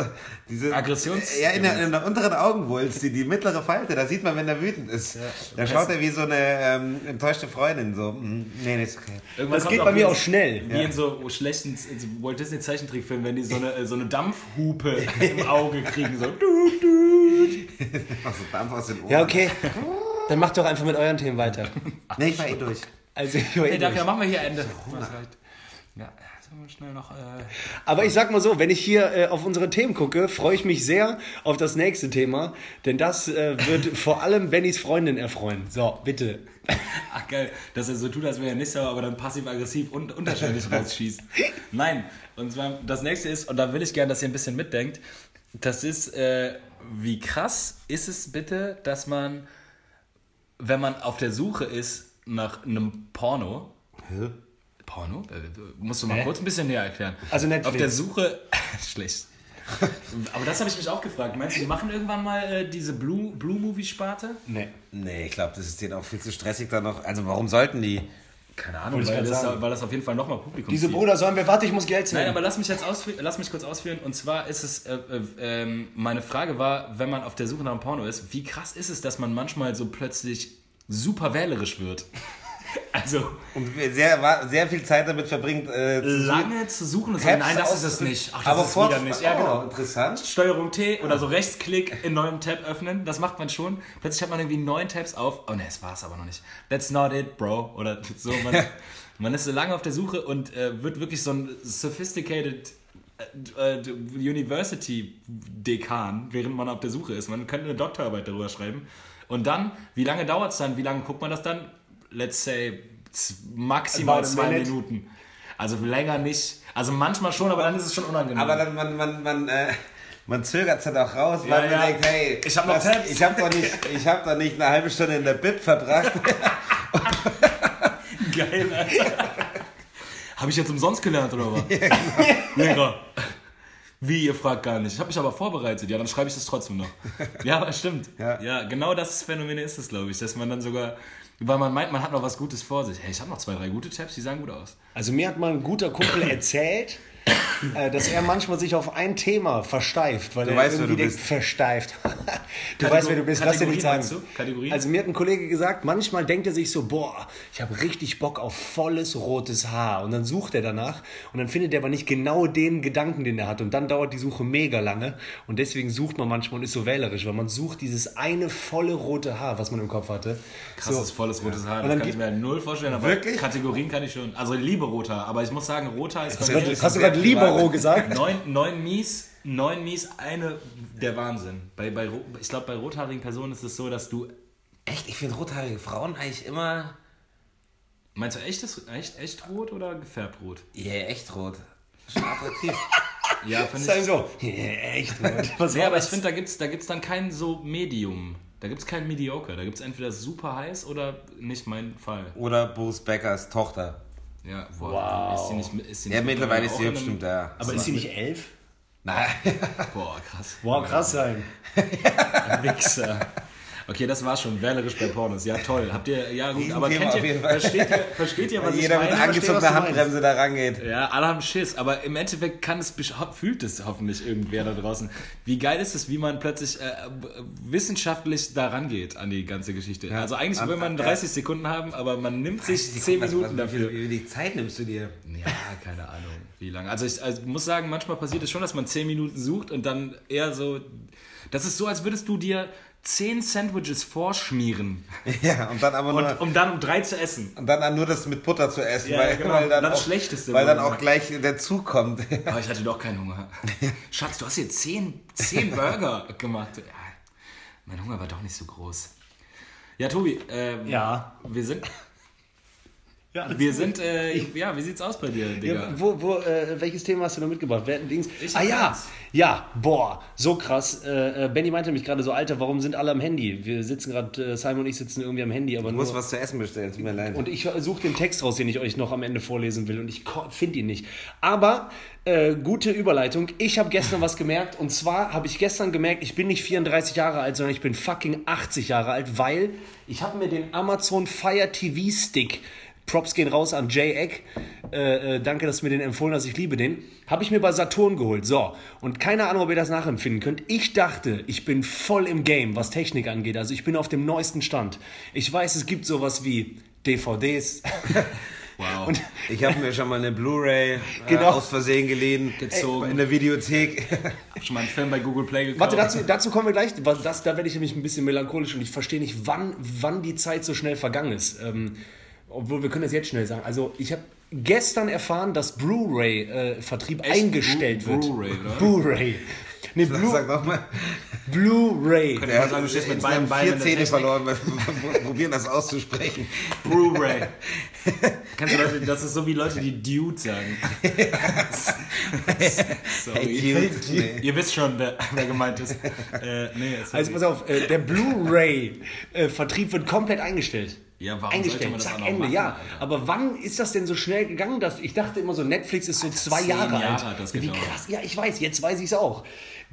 diese. Aggressions- Ja, in der, in der unteren Augenwulst, die, die mittlere Falte, da sieht man, wenn er wütend ist. da schaut er wie so eine ähm, enttäuschte Freundin. So, mm, nee, nee, ist okay. Irgendwann das geht bei mir auch schnell. Wie in so schlechten in so Walt Disney Zeichentrickfilmen, wenn die so eine, so eine Dampfhupe [LAUGHS] im Auge kriegen. So. [LAUGHS] Ach so, Dampf aus den Ohren. Ja, okay. Dann macht doch einfach mit euren Themen weiter. Nee, ich war eh durch. Also, ich war eh Hey, durch. dafür machen wir hier Ende. Ja, sollen wir schnell noch. Äh, Aber ich sag mal so, wenn ich hier äh, auf unsere Themen gucke, freue ich mich sehr auf das nächste Thema, denn das äh, wird [LAUGHS] vor allem Bennys Freundin erfreuen. So, bitte. [LAUGHS] ach geil, dass er so tut, als wäre er nicht sauer, aber dann passiv-aggressiv und unterschwellig [LAUGHS] rausschießt. Nein, und zwar das nächste ist, und da will ich gerne, dass ihr ein bisschen mitdenkt, das ist, äh, wie krass ist es bitte, dass man, wenn man auf der Suche ist nach einem Porno, Porno? Äh, musst du mal Hä? kurz ein bisschen näher erklären. Also Netflix. Auf der Suche. [LAUGHS] Schlecht. Aber das habe ich mich auch gefragt. Meinst du, die machen irgendwann mal äh, diese Blue, Blue Movie-Sparte? Nee. Nee, ich glaube, das ist denen auch viel zu stressig da noch. Also, warum sollten die? Keine Ahnung, weil das, weil das auf jeden Fall nochmal Publikum Diese zieht. Bruder sollen wir, warte, ich muss Geld zählen. Nein, aber lass mich jetzt ausführen, lass mich kurz ausführen. Und zwar ist es, äh, äh, ähm, meine Frage war, wenn man auf der Suche nach einem Porno ist, wie krass ist es, dass man manchmal so plötzlich super wählerisch wird? [LAUGHS] Also Und sehr, sehr viel Zeit damit verbringt, äh, zu lange zu suchen und Tabs nein, das ist es nicht. Ach, das aber ist wieder nicht. Ja, genau. Oh, interessant. Steuerung T oder so Rechtsklick in neuem Tab öffnen, das macht man schon. Plötzlich hat man irgendwie neun Tabs auf. Oh ne, es war es aber noch nicht. That's not it, bro. Oder so. Man, [LAUGHS] man ist so lange auf der Suche und äh, wird wirklich so ein sophisticated äh, äh, University-Dekan, während man auf der Suche ist. Man könnte eine Doktorarbeit darüber schreiben. Und dann, wie lange dauert es dann? Wie lange guckt man das dann? Let's say maximal zwei minute. Minuten. Also länger nicht. Also manchmal schon, aber dann ist es schon unangenehm. Aber dann, man, man, man, äh, man zögert es halt auch raus, Ja, weil man ja. denkt, hey, Ich hab noch Tabs. Ich habe doch, nicht- ich hab doch nicht eine halbe Stunde in der Bib verbracht. [LAUGHS] Geil, Alter. Habe ich jetzt umsonst gelernt oder was? [LAUGHS] Lehrer. Wie, ihr fragt gar nicht. Ich habe mich aber vorbereitet. Ja, dann schreibe ich das trotzdem noch. [LAUGHS] Ja, aber stimmt. Ja. Ja, genau das Phänomen ist es, glaube ich. Dass man dann sogar, weil man meint, man hat noch was Gutes vor sich. Hey, ich habe noch zwei, drei gute Tabs, die sahen gut aus. Also mir hat mal ein guter Kumpel [COUGHS] erzählt, äh, [LAUGHS] dass er manchmal sich auf ein Thema versteift, weil Du er weißt, irgendwie denkt, bist. versteift. [LAUGHS] du weißt, wer du bist, lass dir nicht sagen. Also mir hat ein Kollege gesagt, manchmal denkt er sich so, boah, ich habe richtig Bock auf volles rotes Haar. Und dann sucht er danach und dann findet er aber nicht genau den Gedanken, den er hat. Und dann dauert die Suche mega lange. Und deswegen sucht man manchmal und ist so wählerisch, weil man sucht dieses eine volle rote Haar, was man im Kopf hatte. Krasses, so. volles rotes Haar. Und Das dann kann ich mir null vorstellen, aber Wirklich? Kategorien kann ich schon. Also ich liebe Rothaar, aber ich muss sagen, Rothaar ist bei mir... gerade- Libero gesagt? Neun, neun Mies, neun Mies, eine der Wahnsinn. Bei, bei, ich glaube, bei rothaarigen Personen ist es so, dass du. Echt? Ich finde rothaarige Frauen eigentlich immer. Meinst du echtes, echt, echt rot oder gefärbt rot? Ja, echt rot. Schon attraktiv. [LAUGHS] Ja, finde ich. so. [LAUGHS] echt, Leute. [LAUGHS] Was Nee, aber ich das? finde, da gibt es da gibt's dann kein so Medium. Da gibt es kein Mediocre. Da gibt es entweder super heiß oder nicht mein Fall. Oder Bruce Beckers Tochter. Ja, wow. Wow. Ist sie nicht, ist sie Ja, nicht mittlerweile ist sie einem- stimmt, ja. Aber ist sie nicht elf? Nein. Boah, krass. Boah, krass sein. [LAUGHS] Wichser. Okay, das war schon wählerisch bei Pornos. Ja, toll. Habt ihr, ja gut, aber Riesenthema kennt ihr, versteht ihr, versteht ihr, was ich jeder mit meine? verstehe, was angezogener. Handbremse da rangeht. Ja, alle haben Schiss, aber im Endeffekt kann es, fühlt es hoffentlich irgendwer da draußen. Wie geil ist es, wie man plötzlich äh, wissenschaftlich da rangeht an die ganze Geschichte. Also eigentlich will man an- 30 Sekunden haben, aber man nimmt sich 10 Was- Minuten was, wie, dafür. wie viel Zeit nimmst du dir? Ja, keine Ahnung, wie lange. Also ich also muss sagen, manchmal passiert es schon, dass man 10 Minuten sucht und dann eher so. Das ist so, als würdest du dir 10 Sandwiches vorschmieren, [LAUGHS] Ja, und dann aber nur. und, um dann um drei zu essen. Und dann nur das mit Butter zu essen, Ja, weil, genau. weil dann, Das auch, Schlechteste weil dann auch gleich der Zug kommt. [LAUGHS] Aber ich hatte doch keinen Hunger. [LAUGHS] Schatz, du hast hier 10, 10 Burger gemacht. Ja, mein Hunger war doch nicht so groß. Ja, Tobi, ähm, Ja. wir sind. Ja, Wir sind, äh, ja, wie sieht's aus bei dir, Digga? Ja, wo, wo, äh, welches Thema hast du noch mitgebracht? Wer, Dings? Ich ah ja, eins. ja, boah, so krass. Äh, äh, Benny meinte mich gerade so, Alter, warum sind alle am Handy? Wir sitzen gerade, äh, Simon und ich sitzen irgendwie am Handy, aber Du nur... musst was zu essen bestellen, tut mir leid. Und ich suche den Text raus, den ich euch noch am Ende vorlesen will und ich finde ihn nicht. Aber äh, gute Überleitung. Ich habe gestern was gemerkt und zwar habe ich gestern gemerkt, ich bin nicht 34 Jahre alt, sondern ich bin fucking 80 Jahre alt, weil ich habe mir den Amazon Fire TV Stick Props gehen raus an Jay Eck. Äh, äh, danke, dass du mir den empfohlen hast. Ich liebe den. Habe ich mir bei Saturn geholt. So. Und keine Ahnung, ob ihr das nachempfinden könnt. Ich dachte, ich bin voll im Game, was Technik angeht. Also ich bin auf dem neuesten Stand. Ich weiß, es gibt sowas wie DVDs. [LAUGHS] Wow. Und Ich habe mir schon mal eine Blu-ray Genau. äh, aus Versehen geliehen. Gezogen. In der Videothek. [LAUGHS] hab schon mal einen Film bei Google Play gekauft. Warte, dazu, dazu kommen wir gleich. Das, da werde ich nämlich ein bisschen melancholisch und ich verstehe nicht, wann, wann die Zeit so schnell vergangen ist. Ähm, obwohl, wir können das jetzt schnell sagen. Also, ich habe gestern erfahren, dass Blu-ray-Vertrieb Echt? eingestellt Blu- wird. Blu-ray, oder? Blu-ray. Nee, Sag Blu- doch mal. Blu-ray. Hat du stehst mit beiden Beinen vier Zähne verloren, weil wir probieren das auszusprechen. Blu-ray. [LAUGHS] Kennst du Leute, das ist so wie Leute, die Dude sagen. [LAUGHS] Sorry. Hey, Dude. Nee. Ihr wisst schon, wer, wer gemeint ist. Äh, nee. Also, pass auf, äh, der Blu-ray-Vertrieb wird komplett eingestellt. Ja, warum sollte eingestellt, man das zack, auch noch Ende, machen, ja. Alter? Aber wann ist das denn so schnell gegangen, dass ich dachte immer so, Netflix ist so zwei zehn Jahre, Jahre alt. hat das Wie krass, ja, ich weiß, jetzt weiß ich es auch.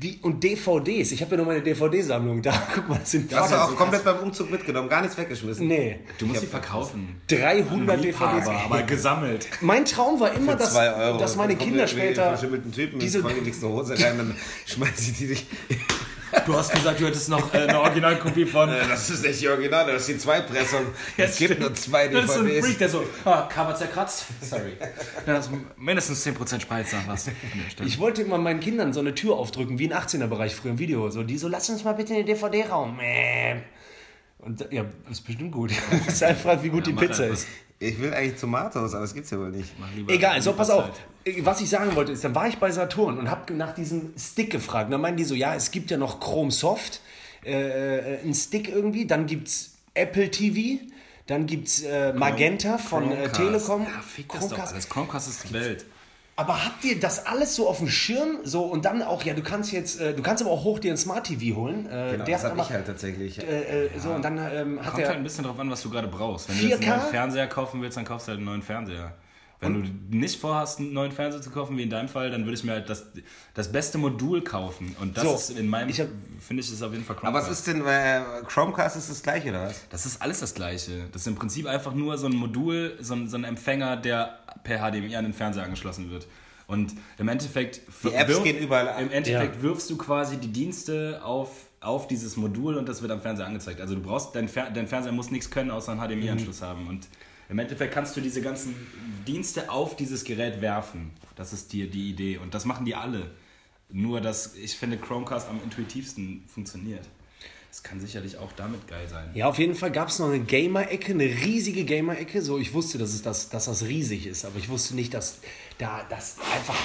Wie, und DVDs, ich habe ja noch meine DVD-Sammlung da, [LAUGHS] guck mal, das sind Das hast du fucking- auch komplett beim Umzug mitgenommen, gar nichts weggeschmissen. Nee, du musst sie verkaufen. 300 Liebhaber, DVDs. aber gesammelt. Mein Traum war immer, dass, zwei dass meine Kinder später verschimmelten Typen diese- in vollgewichste Hose rein, dann [LAUGHS] schmeißen die sich. Du hast gesagt, du hättest noch äh, eine Originalkopie von. Äh, Das ist nicht die Original, das ist die Zweitpressung. Es gibt stimmt. nur zwei Das ist ein DVDs. Freak, der so, ah, Cover zerkratzt. Sorry. Da ist mindestens 10% Spalz nach was. [LAUGHS] Ich wollte immer meinen Kindern so eine Tür aufdrücken, wie im 18er-Bereich früher im Video. So, die so, lass uns mal bitte in den DVD-Raum. Und ja, ist bestimmt gut. [LAUGHS] Ist einfach, wie gut die mach Pizza einfach. ist. Ich will eigentlich Tomatoes, aber das gibt's ja wohl nicht. Egal, so pass auf. Was ich sagen wollte, ist, dann war ich bei Saturn und habe nach diesem Stick gefragt. Und dann meinen die so, ja, es gibt ja noch Chrome Soft, äh, äh, ein Stick irgendwie, dann gibt's Apple TV, dann gibt's äh, Magenta von äh. Telekom. Ja, fick das doch Chromecast. alles. Chromecast ist die Welt. Aber habt ihr das alles so auf dem Schirm? So und dann auch, ja, du kannst jetzt, äh, du kannst aber auch hoch dir ein Smart TV holen. Äh, Genau, der das hat habe aber, ich halt tatsächlich. äh, äh, so und dann ähm, hat Kommt halt er ein bisschen drauf an, was du gerade brauchst. Wenn du jetzt einen 4K? neuen Fernseher kaufen willst, dann kaufst du halt einen neuen Fernseher. Wenn du nicht vorhast, einen neuen Fernseher zu kaufen, wie in deinem Fall, dann würde ich mir halt das, das beste Modul kaufen. Und das So, ist in meinem, finde ich, ist auf jeden Fall aber Chromecast. was ist denn, äh, Chromecast ist das gleiche, oder was? Das ist alles das Gleiche. Das ist im Prinzip einfach nur so ein Modul, so ein, so ein Empfänger, der per HDMI an den Fernseher angeschlossen wird. Und im Endeffekt, Die Apps gehen überall an. Im Endeffekt Ja. wirfst du quasi die Dienste auf, auf dieses Modul und das wird am Fernseher angezeigt. Also du brauchst, dein, Fer dein Fernseher muss nichts können, außer einen HDMI-Anschluss haben. Und im Endeffekt kannst du diese ganzen Dienste auf dieses Gerät werfen. Das ist die, die Idee. Und das machen die alle. Nur, dass ich finde, Chromecast am intuitivsten funktioniert. Das kann sicherlich auch damit geil sein. Ja, auf jeden Fall gab es noch eine Gamer-Ecke, eine riesige Gamer-Ecke. So, ich wusste, dass, es das, dass das riesig ist, aber ich wusste nicht, dass da das einfach.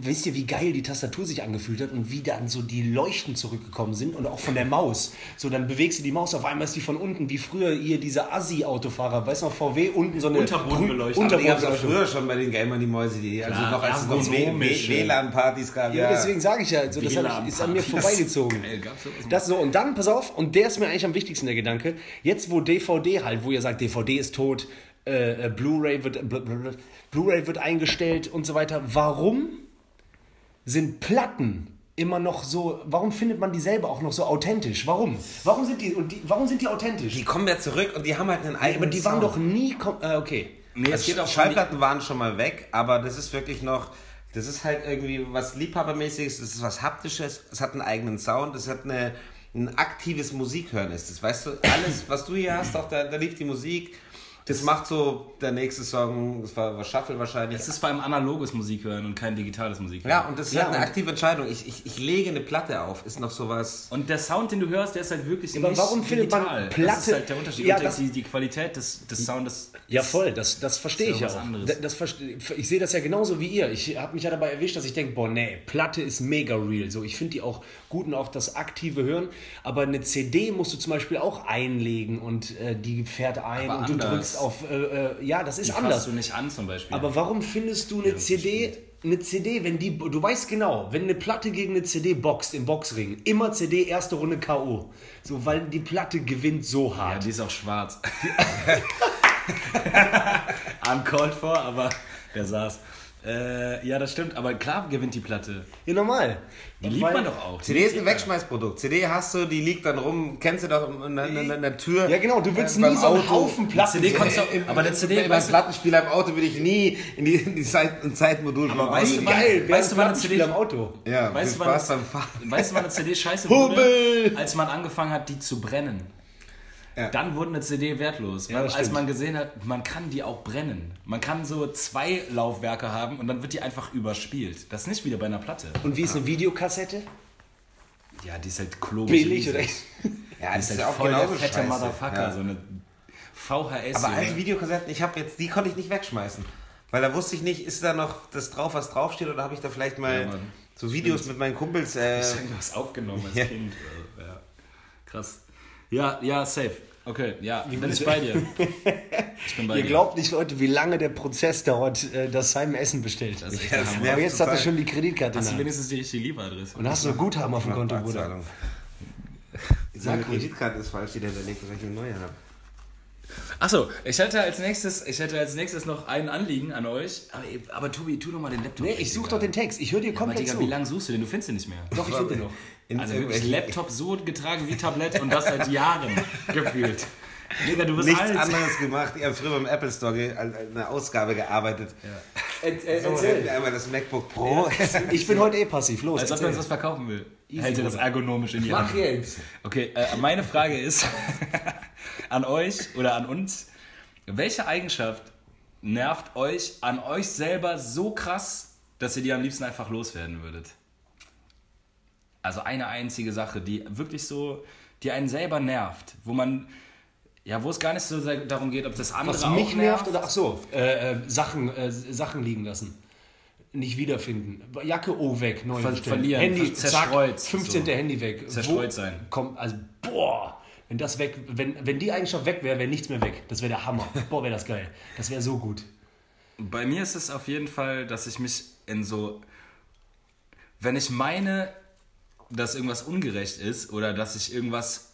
Wisst ihr, wie geil die Tastatur sich angefühlt hat und wie dann so die Leuchten zurückgekommen sind und auch von der Maus. So, dann bewegst du die Maus, auf einmal ist die von unten, wie früher ihr diese Assi-Autofahrer, weißt du noch, VW, unten so eine. Unterbodenbeleuchtung. Die gab es auch früher schon bei den Gamern, die Mäuse, die, also Klar, noch als es noch WLAN-Partys gab. Ja, deswegen sage ich ja, so, das ich, ist an mir vorbeigezogen. Geil, noch? Das so, und dann, pass auf, und der ist mir eigentlich am wichtigsten, der Gedanke. Jetzt, wo DVD halt, wo ihr sagt, DVD ist tot, äh, äh, Blu-ray wird, Blu- Blu-ray wird eingestellt und so weiter. Warum sind Platten immer noch so, warum findet man die selber auch noch so authentisch? Warum? Warum sind die, und die, warum sind die authentisch? Die kommen ja zurück und die haben halt einen eigenen aber die waren Sound. doch nie, äh, okay. Nee, Also es geht auch Schallplatten waren schon mal weg, aber das ist wirklich noch, das ist halt irgendwie was Liebhabermäßiges, das ist was Haptisches, es hat einen eigenen Sound, es hat eine, ein aktives Musikhören ist das, weißt du, alles, was du hier hast, auch da, da lief die Musik, das macht so der nächste Song, das war, war Shuffle wahrscheinlich. Es ist vor allem analoges Musik hören und kein digitales Musik hören. ja, und das ist Ja, halt eine aktive Entscheidung. Ich, ich, ich lege eine Platte auf, ist noch sowas. Und der Sound, den du hörst, der ist halt wirklich aber nicht warum findet man digital. Das Platte- ist halt der Unterschied. Ja, und das- die, die Qualität des, des Soundes. Ja, voll, das, das verstehe ich ja auch. anderes. Das, das verste- ich sehe das ja genauso wie ihr. Ich habe mich ja dabei erwischt, dass ich denke, boah, nee, Platte ist mega real. So, ich finde die auch gut und auch das aktive Hören. Aber eine CD musst du zum Beispiel auch einlegen und äh, die fährt ein Aber und du anders. drückst auf, äh, äh, ja, das ist Die anders. fasst du nicht an zum Beispiel. Aber warum findest du eine CD, eine CD, wenn die, du weißt genau, wenn eine Platte gegen eine CD boxt im Boxring, immer CD erste Runde K.O. So, weil die Platte gewinnt so ja, hart. die ist auch schwarz. [LAUGHS] [LAUGHS] Uncalled for, aber der saß. Äh, ja, das stimmt, aber klar gewinnt die Platte. Ja, normal. Die liebt man doch auch. CD ist ein Wegschmeißprodukt. CD hast du, die liegt dann rum, kennst du doch in der, in der, in der Tür. Ja, genau, du willst äh, nie beim so einen Auto. Haufen Platten. CD konntest du, aber der CD, beim weißt du, Plattenspieler im Auto würde ich nie in die, in die Zeit, ein Zeitmodul vom weißt Auto du. Geil, Weißt du, wann eine Plattenspieler CD am Auto? Ja, Weißt du, wann- beim Fahren. Weißt du, wann eine CD scheiße [LAUGHS] wurde? Als man angefangen hat, die zu brennen. Ja. Dann wurde eine CD wertlos. Weil, das als stimmt. man gesehen hat, man kann die auch brennen. Man kann so zwei Laufwerke haben und dann wird die einfach überspielt. Das ist nicht wieder bei einer Platte. Und wie ist eine Videokassette? Ja, die ist halt klobisch. Billig oder? [LAUGHS] Ja, Die das ist halt ja auch voll der genauso fette scheiße. Motherfucker. Ja. So eine VHS. Aber alte Videokassetten, ich habe jetzt, die konnte ich nicht wegschmeißen. Weil da wusste ich nicht, ist da noch das drauf, was draufsteht, oder habe ich da vielleicht mal Ja, so Videos mit meinen Kumpels. Äh, Ich hab was aufgenommen als [LAUGHS] Ja. Kind. Also, ja. Krass. Ja, ja, safe. Okay, ja, bin ich bei dir. [LAUGHS] Ich bin bei Ihr dir. glaubt nicht, Leute, wie lange der Prozess dauert, äh, dass Simon Essen bestellt. Das ist Ja, der das Aber jetzt hat er total. schon die Kreditkarte Hast du der wenigstens die richtige Lieferadresse? Und hast du ein Guthaben auf dem Konto, Bruder. Ruhig. Kreditkarte ist falsch, die hinterlegt, dass ich eine neue habe. Achso, ich hätte als nächstes, ich hätte als nächstes noch ein Anliegen an euch. Aber, aber Tobi, tu doch mal den Laptop. Nee, ich suche doch den Text. Ich höre dir Aber komplett Digga, zu. wie lange suchst du den? Du findest ihn nicht mehr. Doch, ich finde den noch. In Also wirklich irgendwelchen- Laptop so getragen wie Tablett und das seit Jahren [LAUGHS] gefühlt. Digga, du bist Nichts alt. anderes gemacht. Ich habe früher beim Apple Store an einer Ausgabe gearbeitet. Äh, äh, So, erzähl. einmal das MacBook Pro. [LAUGHS] Ich bin heute eh passiv. Los, Als ob erzähl. was verkaufen will. Hält er das ergonomisch in die Hand. Mach jetzt. Okay, äh, meine Frage ist [LAUGHS] an euch oder an uns, welche Eigenschaft nervt euch an euch selber so krass, dass ihr die am liebsten einfach loswerden würdet? Also eine einzige Sache, die wirklich so, die einen selber nervt, wo man, ja, wo es gar nicht so sehr darum geht, ob das andere Was mich nervt oder ach so, äh, äh, Sachen, äh, Sachen liegen lassen. Nicht wiederfinden. Jacke oh weg, neu Ver- verlieren, Handy zerstreut, zack, 15. so. Handy weg. Zerstreut Wo- sein. Komm, also boah, wenn das weg, wenn, wenn die Eigenschaft weg wäre, wäre nichts mehr weg. Das wäre der Hammer. [LAUGHS] Boah, wäre das geil. Das wäre so gut. Bei mir ist es auf jeden Fall, dass ich mich in so, wenn ich meine, dass irgendwas ungerecht ist oder dass ich irgendwas,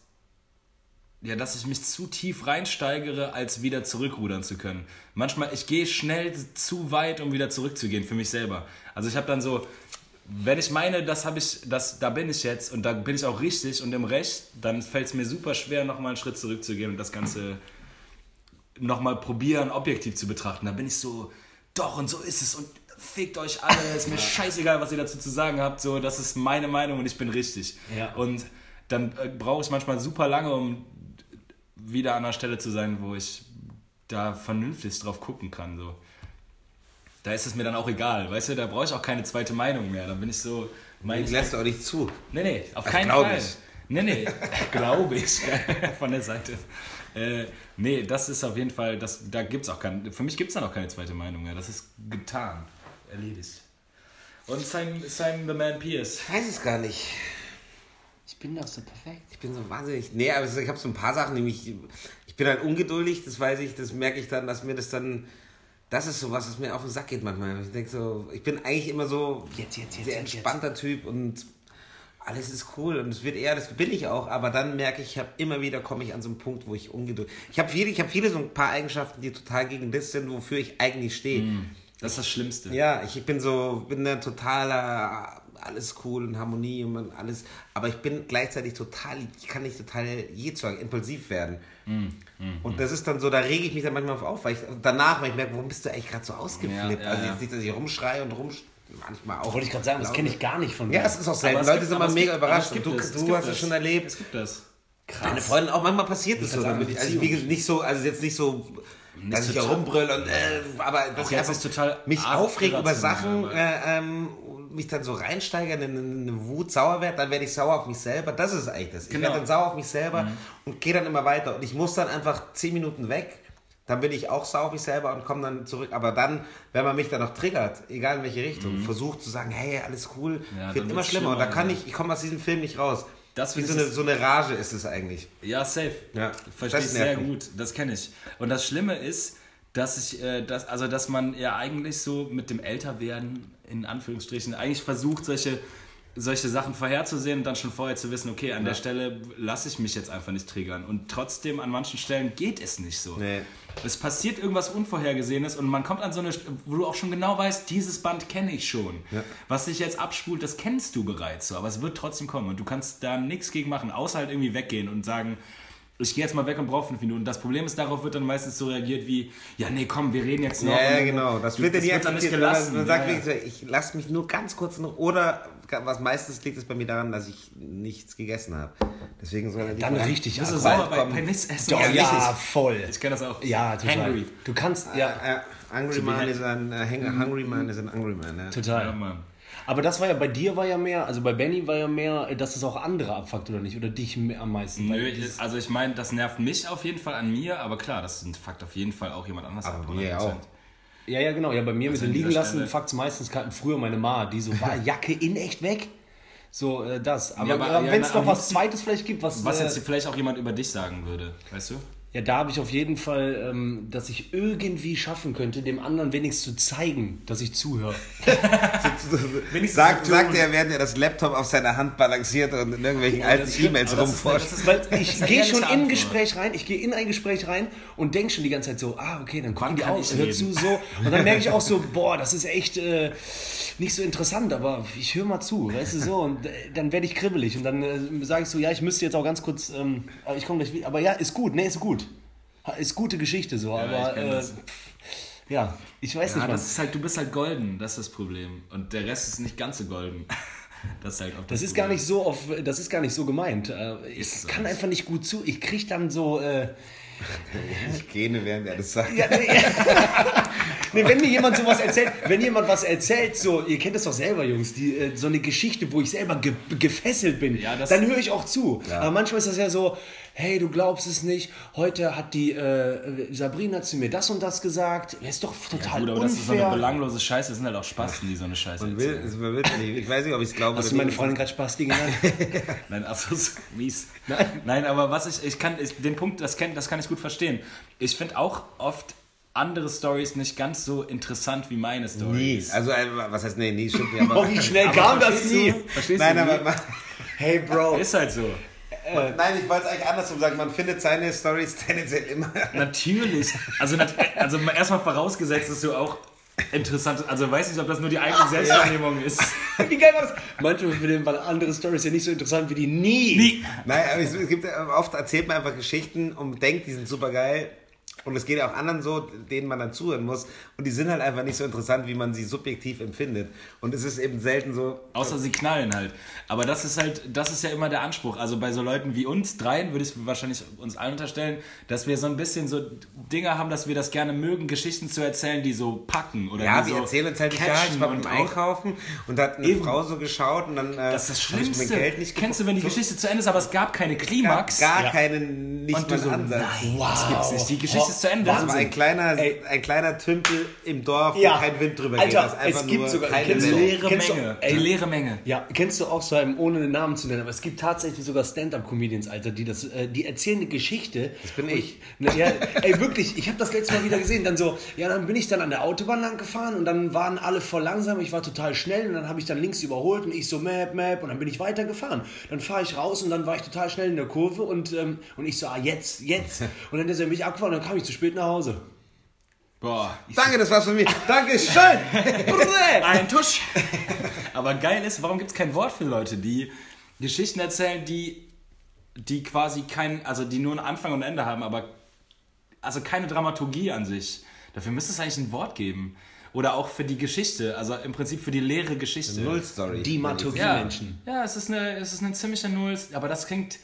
ja, dass ich mich zu tief reinsteigere, als wieder zurückrudern zu können. Manchmal, ich gehe schnell zu weit, um wieder zurückzugehen für mich selber. Also ich habe dann so, wenn ich meine, das habe ich, das, da bin ich jetzt und da bin ich auch richtig und im Recht, dann fällt es mir super schwer, nochmal einen Schritt zurückzugehen und das Ganze nochmal probieren, objektiv zu betrachten. Da bin ich so, doch und so ist es und fickt euch alle, ist mir scheißegal, was ihr dazu zu sagen habt, so, das ist meine Meinung und ich bin richtig. Ja. Und dann äh, brauche ich manchmal super lange, um wieder an der Stelle zu sein, wo ich da vernünftig drauf gucken kann, so. Da ist es mir dann auch egal, weißt du, da brauche ich auch keine zweite Meinung mehr. Dann bin ich so, mein Die lässt auch nicht zu. Nee, nee, auf Das keinen glaub Fall. ich. Nee, nee, [LAUGHS] glaube ich. [LAUGHS] Von der Seite. Äh, nee, das ist auf jeden Fall, das, da gibt's auch kein, für mich gibt es da noch keine zweite Meinung mehr. Das ist getan, erledigt. Und Simon, Simon the Man Pierce. Ich weiß es gar nicht. Ich bin doch so perfekt. Ich bin so wahnsinnig. Nee, aber ich habe so ein paar Sachen, die mich. Ich bin halt ungeduldig, das weiß ich, das merke ich dann, dass mir das dann. Das ist so was, was mir auf den Sack geht manchmal. Ich denke so, ich bin eigentlich immer so Jetzt, jetzt, jetzt, sehr jetzt, entspannter Typ und alles ist cool und es wird eher, das bin ich auch, aber dann merke ich, ich habe immer wieder komme ich an so einen Punkt, wo ich ungeduldig. Ich habe viele, ich habe viele so ein paar Eigenschaften, die total gegen das sind, wofür ich eigentlich stehe. Das ist das Schlimmste. Ja, ich bin so, bin der totaler, alles cool und Harmonie und alles, aber ich bin gleichzeitig total, ich kann nicht total je sagen, impulsiv werden. und das ist dann so, da rege ich mich dann manchmal auf, weil ich danach, weil ich merke, warum bist du eigentlich gerade so ausgeflippt? Ja, ja, also ja. jetzt nicht, dass ich rumschreie und rum, manchmal auch. Wollte ich gerade sagen, das kenne ich gar nicht von mir. Ja, es ist auch selten. Leute gibt- sind immer mega gibt- überrascht. du, es, es du hast es schon erlebt. Es gibt das. Deine Freundin auch manchmal passiert es so. sagen, Damit ich, also gesagt, nicht so, also jetzt nicht so, dass ich rumbrüll und, äh, aber dass ich einfach total mich arg aufreg über Sachen, äh, ähm, mich dann so reinsteigern in eine, Wut, sauer werde, dann werde ich sauer auf mich selber. Das ist eigentlich das. Ich Genau. werde dann sauer auf mich selber und gehe dann immer weiter. Und ich muss dann einfach zehn Minuten weg. Dann bin ich auch sauer auf mich selber und komme dann zurück. Aber dann, wenn man mich dann noch triggert, egal in welche Richtung, versucht zu sagen, hey, alles cool, Ja, wird immer wird's schlimmer. Und da schlimmer, kann ja. ich, ich komme aus diesem Film nicht raus. Das Wie so eine, so eine Rage ist es eigentlich. Ja, safe. Ja, Verstehe ich sehr mich. gut. Das kenne ich. Und das Schlimme ist, dass ich, äh, dass, also dass man ja eigentlich so mit dem Älterwerden, in Anführungsstrichen, eigentlich versucht, solche, solche Sachen vorherzusehen und dann schon vorher zu wissen, okay, an der Stelle lasse ich mich jetzt einfach nicht triggern. Und trotzdem, an manchen Stellen geht es nicht so. Nee. Es passiert irgendwas Unvorhergesehenes und man kommt an so eine, wo du auch schon genau weißt, dieses Band kenne ich schon. Was sich jetzt abspult, das kennst du bereits so, aber es wird trotzdem kommen und du kannst da nichts gegen machen, außer halt irgendwie weggehen und sagen, ich gehe jetzt mal weg und brauche fünf Minuten. Das Problem ist, darauf wird dann meistens so reagiert wie, ja nee, komm, wir reden jetzt noch. Ja, ja, genau. Das Du- wird ja nie dann nicht gelassen. Man sagt ja, ja. wirklich, ich lasse mich nur ganz kurz noch. Oder was meistens liegt es bei mir daran, dass ich nichts gegessen habe. Deswegen soll er Dann richtig Bist du sauer bei, bei nichts essen? Doch, Ja, ja, voll. Ich kenne das auch. Ja, total. Hangry. Du kannst, ja, Äh, Hungry Man ist ein Hang- Hungry Man ist ein Hungry Man. Ja. total. Ja, Mann. Aber das war ja bei dir war ja mehr, also bei Benny war ja mehr, dass es auch andere abfuckt oder nicht? Oder dich mehr am meisten? Nö, also ich meine, das nervt mich auf jeden Fall an mir, aber klar, das fuckt auf jeden Fall auch jemand anders Aber ab. mir 100%. auch. Ja, ja, genau. Ja, bei mir mit Also dem an liegen lassen Stelle- fuckt es meistens früher meine Ma, die so, war [LAUGHS] Jacke in echt weg? So, äh, das. Aber, Ja, aber- ja, wenn es na, noch am was Zweites vielleicht gibt, was. Was äh, jetzt vielleicht auch jemand über dich sagen würde, weißt du? Ja, da habe ich auf jeden Fall, ähm, dass ich irgendwie schaffen könnte, dem anderen wenigstens zu zeigen, dass ich zuhöre. [LAUGHS] Wenigstens Sagt, er, während er das Laptop auf seiner Hand balanciert und in irgendwelchen alten das stimmt, E-Mails rumforscht. Das ich gehe schon in ein. Gespräch rein, ich gehe in ein Gespräch rein und denke schon die ganze Zeit so, ah, okay, dann gucken die auch, ich hör zu so. Und dann merke ich auch so, boah, das ist echt äh, nicht so interessant, aber ich höre mal zu, weißt du so. Und äh, dann werde ich kribbelig und dann äh, sage ich so, ja, ich müsste jetzt auch ganz kurz, ähm, aber ich komme gleich wieder. Aber ja, ist gut, nee, ist gut. Ist gute Geschichte so, aber ich äh, das. ja, ich weiß Ja, nicht, das was. ist halt, du bist halt golden, das ist das Problem. Und der Rest ist nicht ganz so golden. [LAUGHS] Das ist halt auch Das ist gar nicht so auf, das ist gar nicht so gemeint. Äh, Ich Ist so. kann einfach nicht gut zu. Ich krieg dann so. Äh, [LAUGHS] Ich gähne, während er das sagt. Ja, nee, [LAUGHS] nee, wenn mir jemand sowas erzählt, wenn jemand was erzählt, so, ihr kennt das doch selber, Jungs, die, äh, so eine Geschichte, wo ich selber ge gefesselt bin, Ja, das- dann höre ich auch zu. Aber manchmal ist das ja so, hey, du glaubst es nicht, heute hat die äh, Sabrina zu mir das und das gesagt, das ist doch total Gut, aber das ist so eine unfair. belanglose Scheiße, das sind halt auch Spasten, die so eine Scheiße Man will, erzählen. man will nicht. Ich weiß nicht, ob ich es glaube. Hast du meine. Freundin gerade Spasti genannt? [LAUGHS] Nein, also so mies. Nein. aber was ich, ich kann, ich, den Punkt, das, kenn, das kann ich gut verstehen. Ich finde auch oft andere Stories nicht ganz so interessant wie meine Nie. Stories. Also, äh, was heißt, nee, nie, stimmt nicht. Aber, [LAUGHS] Oh, wie schnell kam das verstehst nie? Du, verstehst nein, du? aber man, [LAUGHS] Hey, Bro. ist halt so. nein, ich wollte es eigentlich andersrum sagen. Man findet seine Stories [LAUGHS] tendenziell immer. Natürlich. Also, also erstmal vorausgesetzt, dass du auch interessant, also weiß nicht, ob das nur die eigene Selbstwahrnehmung ist. Wie geil war das? Manchmal finden man andere Stories ja nicht so interessant wie die nie. Nie. Nein, aber es, gibt ja- oft erzählt man einfach Geschichten und denkt, die sind super geil. Und es geht ja auch anderen so, denen man dann zuhören muss. Und die sind halt einfach nicht so interessant, wie man sie subjektiv empfindet. Und es ist eben selten so. Außer sie knallen halt. Aber das ist halt, das ist ja immer der Anspruch. Also bei so Leuten wie uns dreien würde ich wahrscheinlich uns allen unterstellen, dass wir so ein bisschen so Dinge haben, dass wir das gerne mögen, Geschichten zu erzählen, die so packen oder Ja, die wir so erzählen uns halt nicht, ja, ich war und beim Einkaufen und da hat eine Eben. Frau so geschaut und dann. Äh, Das ist das hab ich mein Schlimmste. Geld nicht Kennst du, wenn die? Geschichte zu Ende ist, aber es gab keine Klimax? gar Ja. keinen, nicht Und mal so, Ansatz. Wow. Das gibt's nicht. Die Geschichte ist zu Ende. Das war ein kleiner, Ey. ein kleiner Tümpel im Dorf, Ja. wo kein Wind drüber Alter, geht. Das einfach es gibt nur sogar- keine kennst leere du- Menge. ey. leere Menge. Ja, kennst du auch so einem, ohne einen Namen zu nennen, aber es gibt tatsächlich sogar Stand-Up-Comedians, Alter, die das, äh, die erzählen eine Geschichte. Das bin und ich. Ne, ja, ey, wirklich, ich habe das letzte Mal wieder gesehen. Dann so, ja, dann bin ich dann an der Autobahn lang gefahren und dann waren alle voll langsam, ich war total schnell und dann habe ich dann links überholt und ich so Map, Map und dann bin ich weitergefahren. Dann fahre ich raus und dann war ich total schnell in der Kurve und, ähm, und ich so, ah, jetzt, jetzt. [LAUGHS] Und dann ist er mich abgefahren und dann kam ich zu spät nach Hause. Boah. Danke, das war's von mir. Dankeschön! Ein Tusch. [LAUGHS] Aber geil ist, warum gibt es kein Wort für Leute, die Geschichten erzählen, die, die quasi kein, also die nur einen Anfang und ein Ende haben, aber also keine Dramaturgie an sich. Dafür müsste es eigentlich ein Wort geben. Oder auch für die Geschichte, also im Prinzip für die leere Geschichte. Null-Story. Die Maturgie ja, Menschen. ja, es ist eine, es ist eine ziemliche Null, aber das klingt,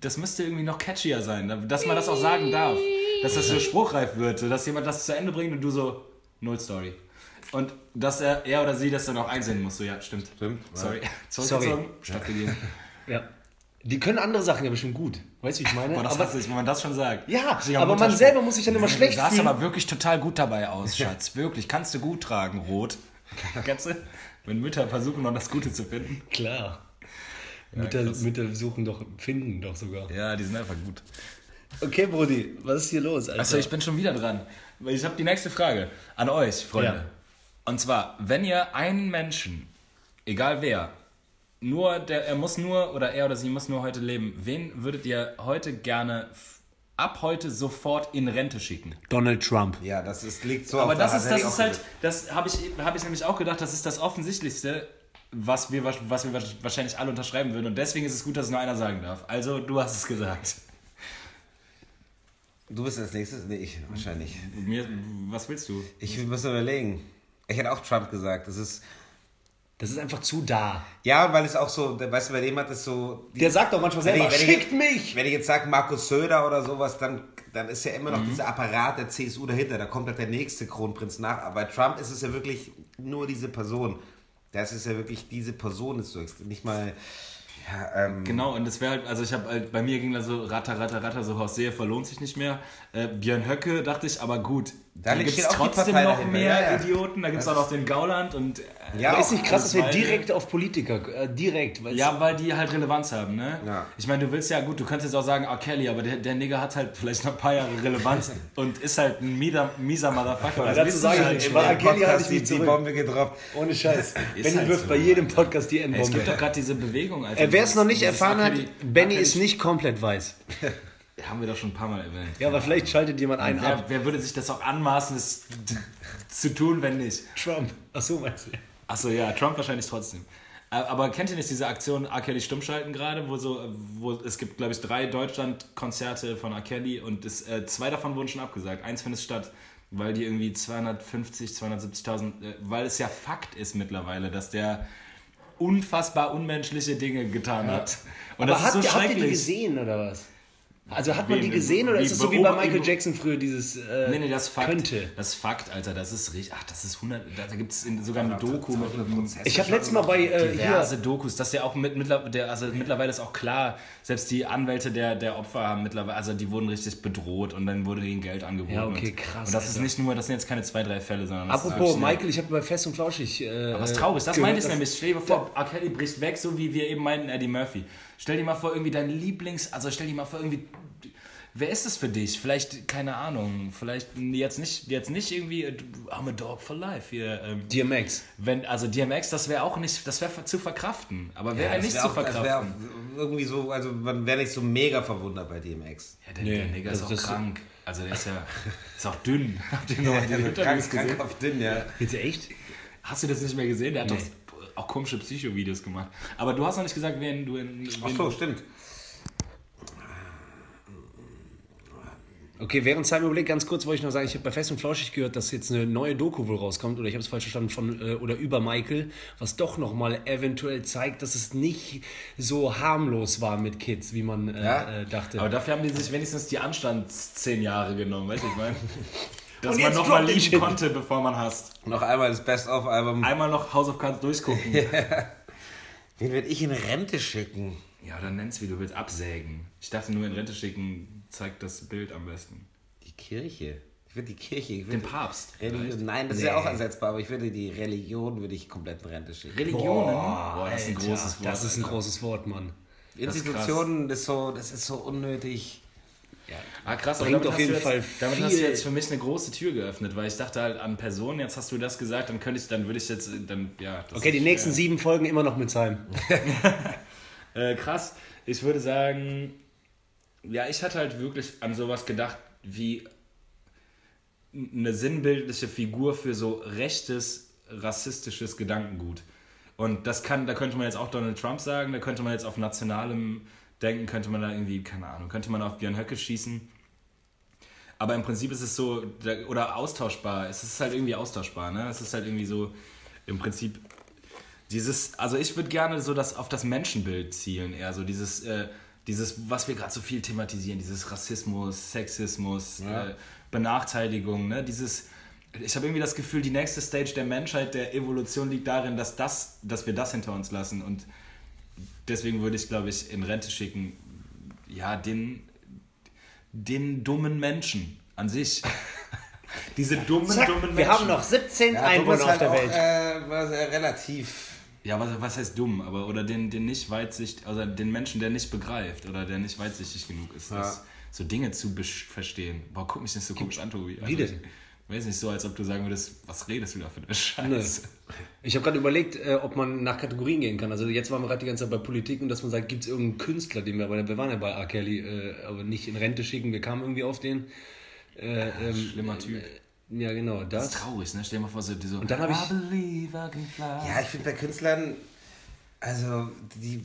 das müsste irgendwie noch catchier sein, dass man das auch sagen darf. Dass das so spruchreif wird, dass jemand das zu Ende bringt und du so, Null Story. Und dass er, er oder sie das dann auch einsehen muss, so ja, stimmt. Stimmt, ja. Sorry. Sorry. stattgegeben. Ja. Die können andere Sachen ja bestimmt gut. Weißt du, wie ich meine? Boah, das aber, ich, wenn man das schon sagt. ja, aber man selber muss sich dann immer Du schlecht sahst fühlen. aber wirklich total gut dabei aus, Schatz. Wirklich. Kannst du gut tragen, Rot. [LAUGHS] Kennst du? Wenn Mütter versuchen, noch das Gute zu finden. Klar. Mütter, krass. Mütter suchen doch, finden doch sogar. Ja, die sind einfach gut. Okay, Brudi, was ist hier los, Alter? Achso, ich bin schon wieder dran. Ich habe die nächste Frage an euch, Freunde. Ja. Und zwar, wenn ihr einen Menschen, egal wer, nur der, er muss nur oder er oder sie muss nur heute leben, wen würdet ihr heute gerne ab heute sofort in Rente schicken? Donald Trump. Ja, das ist, liegt so Aber auf das der ist, Hand, das ist halt, das habe ich, hab ich nämlich auch gedacht, das ist das Offensichtlichste, was wir, was wir wahrscheinlich alle unterschreiben würden. Und deswegen ist es gut, dass es nur einer sagen darf. Also, du hast es gesagt. Du bist als nächstes? Nee, ich wahrscheinlich. Mir, was willst du? Ich muss überlegen. Ich hätte auch Trump gesagt. Das ist. Das ist einfach zu da. Ja, weil es auch so, weißt du, bei dem hat es so. die- Der sagt doch manchmal selber, ich- wenn ich- schickt mich! Wenn ich jetzt sage Markus Söder oder sowas, dann, dann ist ja immer noch dieser Apparat der CSU dahinter. Da kommt halt der nächste Kronprinz nach. Aber bei Trump ist es ja wirklich nur diese Person. Das ist ja wirklich diese Person, ist so extrem. Nicht mal. Ja, ähm, Genau, und das wäre halt, also ich habe halt, bei mir ging da so ratter, ratter, ratter, so Horst Seehofer lohnt sich nicht mehr. Äh, Björn Höcke dachte ich, aber gut, Da da gibt es trotzdem noch mehr ja, ja. Idioten, da gibt es auch noch den Gauland und Ja, Aber ist nicht krass, dass wir direkt auf Politiker, äh, direkt, Ja, weil die halt Relevanz haben, ne? Ja. Ich meine, du willst ja, gut, du könntest jetzt auch sagen, R. Kelly, aber der, der Nigger hat halt vielleicht noch ein paar Jahre Relevanz [LAUGHS] und ist halt ein mieser, mieser Motherfucker. Das dazu wissen sage wir ich halt schon. Kelly Podcast ich die, die. Bombe gedroppt. ohne Scheiß. [LAUGHS] Benny halt wirft so. bei jedem Podcast die Ey, es Endbombe. gibt doch gerade diese Bewegung, Alter. Äh, Wer es noch nicht erfahren hat, Benny ist nicht komplett weiß. [LAUGHS] Haben wir doch schon ein paar Mal erwähnt. Ja, aber vielleicht schaltet jemand einen Wer, ab. wer würde sich das auch anmaßen, das zu tun, wenn nicht? Trump. Ach so, meinst du? Achso, ja, Trump wahrscheinlich trotzdem. Aber kennt ihr nicht diese Aktion R. Kelly Stummschalten gerade, wo so, wo es gibt, glaube ich, drei Deutschland-Konzerte von R. Kelly und es, äh, zwei davon wurden schon abgesagt. Eins findet statt, weil die irgendwie 250, 270.000, äh, weil es ja Fakt ist mittlerweile, dass der unfassbar unmenschliche Dinge getan hat. Und Aber das habt, ist so habt ihr die schrecklich. gesehen oder was? Also hat man Wen? die gesehen oder ist es so wie bei Michael Jackson früher dieses äh, Nee, nee, das ist Fakt. könnte? Das ist Fakt, Alter. Das ist richtig. Ach, das ist 100. Da, gibt es sogar eine Doku mit Ich habe letztes Mal bei äh, diverse hier Dokus, dass der auch mit der, also mittlerweile ist auch klar, selbst die Anwälte der, der Opfer haben mittlerweile, also die wurden richtig bedroht und dann wurde ihnen Geld angeboten. Ja, okay, und, krass, Und das ist Alter. nicht nur, das sind jetzt keine zwei, drei Fälle, sondern das Apropos ist Michael, ich habe bei Fest und Flauschig. Äh, was traurig, das meine ich nämlich. Stell dir vor, R. Kelly bricht weg, so wie wir eben meinten, Eddie Murphy. Stell dir mal vor, irgendwie dein Lieblings, also stell dir mal vor, irgendwie, wer ist es für dich? Vielleicht, keine Ahnung, vielleicht jetzt nicht, jetzt nicht irgendwie, äh, I'm a dog for life hier. Ähm, DMX. wenn, also DMX, das wäre auch nicht, das wäre zu verkraften. Aber wäre Ja, das nicht wär zu auch, das wär verkraften. irgendwie so, also man wäre nicht so mega verwundert bei DMX. Ja, der, Nee, der Nigger ist also auch das- krank. Also der ist ja ist auch dünn. Habt ihr noch mal die [LAUGHS] krank, Interviews gesehen? krankhaft dünn, ja. Jetzt echt? Hast du das nicht mehr gesehen? Der hat doch auch komische Psycho-Videos gemacht. Aber du hast noch nicht gesagt, wen du in. Wen Ach so, stimmt. Okay, während Simon überlegt, ganz kurz wollte ich noch sagen, ich habe bei Fest und Flauschig gehört, dass jetzt eine neue Doku wohl rauskommt, oder ich habe es falsch verstanden, von äh, oder über Michael, was doch nochmal eventuell zeigt, dass es nicht so harmlos war mit Kids, wie man äh, Ja. äh, dachte. Aber dafür haben die sich wenigstens die Anstands zehn Jahre genommen, weißt du, ich meine? [LAUGHS] Dass Und man jetzt noch mal droppt den lieben konnte, bevor man hasst. Noch einmal das Best-of-Album. Einmal noch House of Cards durchgucken. [LAUGHS] Wen werde ich in Rente schicken? Ja, dann nenn's wie du willst, absägen. Ich dachte nur in Rente schicken zeigt das Bild am besten. Die Kirche. Ich würde die Kirche. Ich Den würde Papst. Religion, nein, das ist ja auch ersetzbar, aber ich würde die Religion würde ich komplett in Rente schicken. Religionen. Boah, das ist ein großes Wort. Das ist ein großes Wort, Mann. Institutionen, das ist so, das ist so unnötig. Ah, krass, aber damit, auf hast, jeden du jetzt, Fall damit hast du jetzt für mich eine große Tür geöffnet, weil ich dachte halt an Personen, jetzt hast du das gesagt, dann könnte ich, dann würde ich jetzt, dann, ja. Okay, die ist, nächsten sieben Folgen immer noch mit Simon. [LAUGHS] Äh, krass, ich würde sagen, ja, ich hatte halt wirklich an sowas gedacht, wie eine sinnbildliche Figur für so rechtes, rassistisches Gedankengut. Und das kann, da könnte man jetzt auch Donald Trump sagen, da könnte man jetzt auf nationalem denken, könnte man da irgendwie, keine Ahnung, könnte man auf Björn Höcke schießen. Aber im Prinzip ist es so, oder austauschbar, es ist halt irgendwie austauschbar, ne? Es ist halt irgendwie so, im Prinzip dieses, also ich würde gerne so das auf das Menschenbild zielen, eher so dieses, äh, dieses, was wir gerade so viel thematisieren, dieses Rassismus, Sexismus, äh, Benachteiligung, ne? Dieses, ich habe irgendwie das Gefühl, die nächste Stage der Menschheit, der Evolution liegt darin, dass das, dass wir das hinter uns lassen und deswegen würde ich, glaube ich, in Rente schicken, ja, den, den dummen Menschen an sich. [LAUGHS] Diese dummen, dummen Menschen. wir haben noch 17 Ja, Einwohner auf halt der auch, Welt. Äh, war sehr relativ. Ja, was, was heißt dumm? Aber oder den, den nicht weitsichtig, also den Menschen, der nicht begreift oder der nicht weitsichtig genug ist, das, so Dinge zu verstehen. Boah, guck mich nicht so komisch an, Tobi. Also, Wie denn? Ich weiß nicht so, als ob du sagen würdest, was redest du da für eine Scheiße? Ich habe gerade überlegt, äh, ob man nach Kategorien gehen kann. Also jetzt waren wir gerade die ganze Zeit bei Politik und dass man sagt, gibt es irgendeinen Künstler, den wir, aber wir waren ja bei R. Kelly, äh, aber nicht in Rente schicken, wir kamen irgendwie auf den. Äh, ähm, Schlimmer Typ. äh, Ja, genau, Das das. ist traurig, ne? Stell dir mal vor, so, die so Und dann hab ich- I believe I can fly. Ja, ich finde bei Künstlern, also die,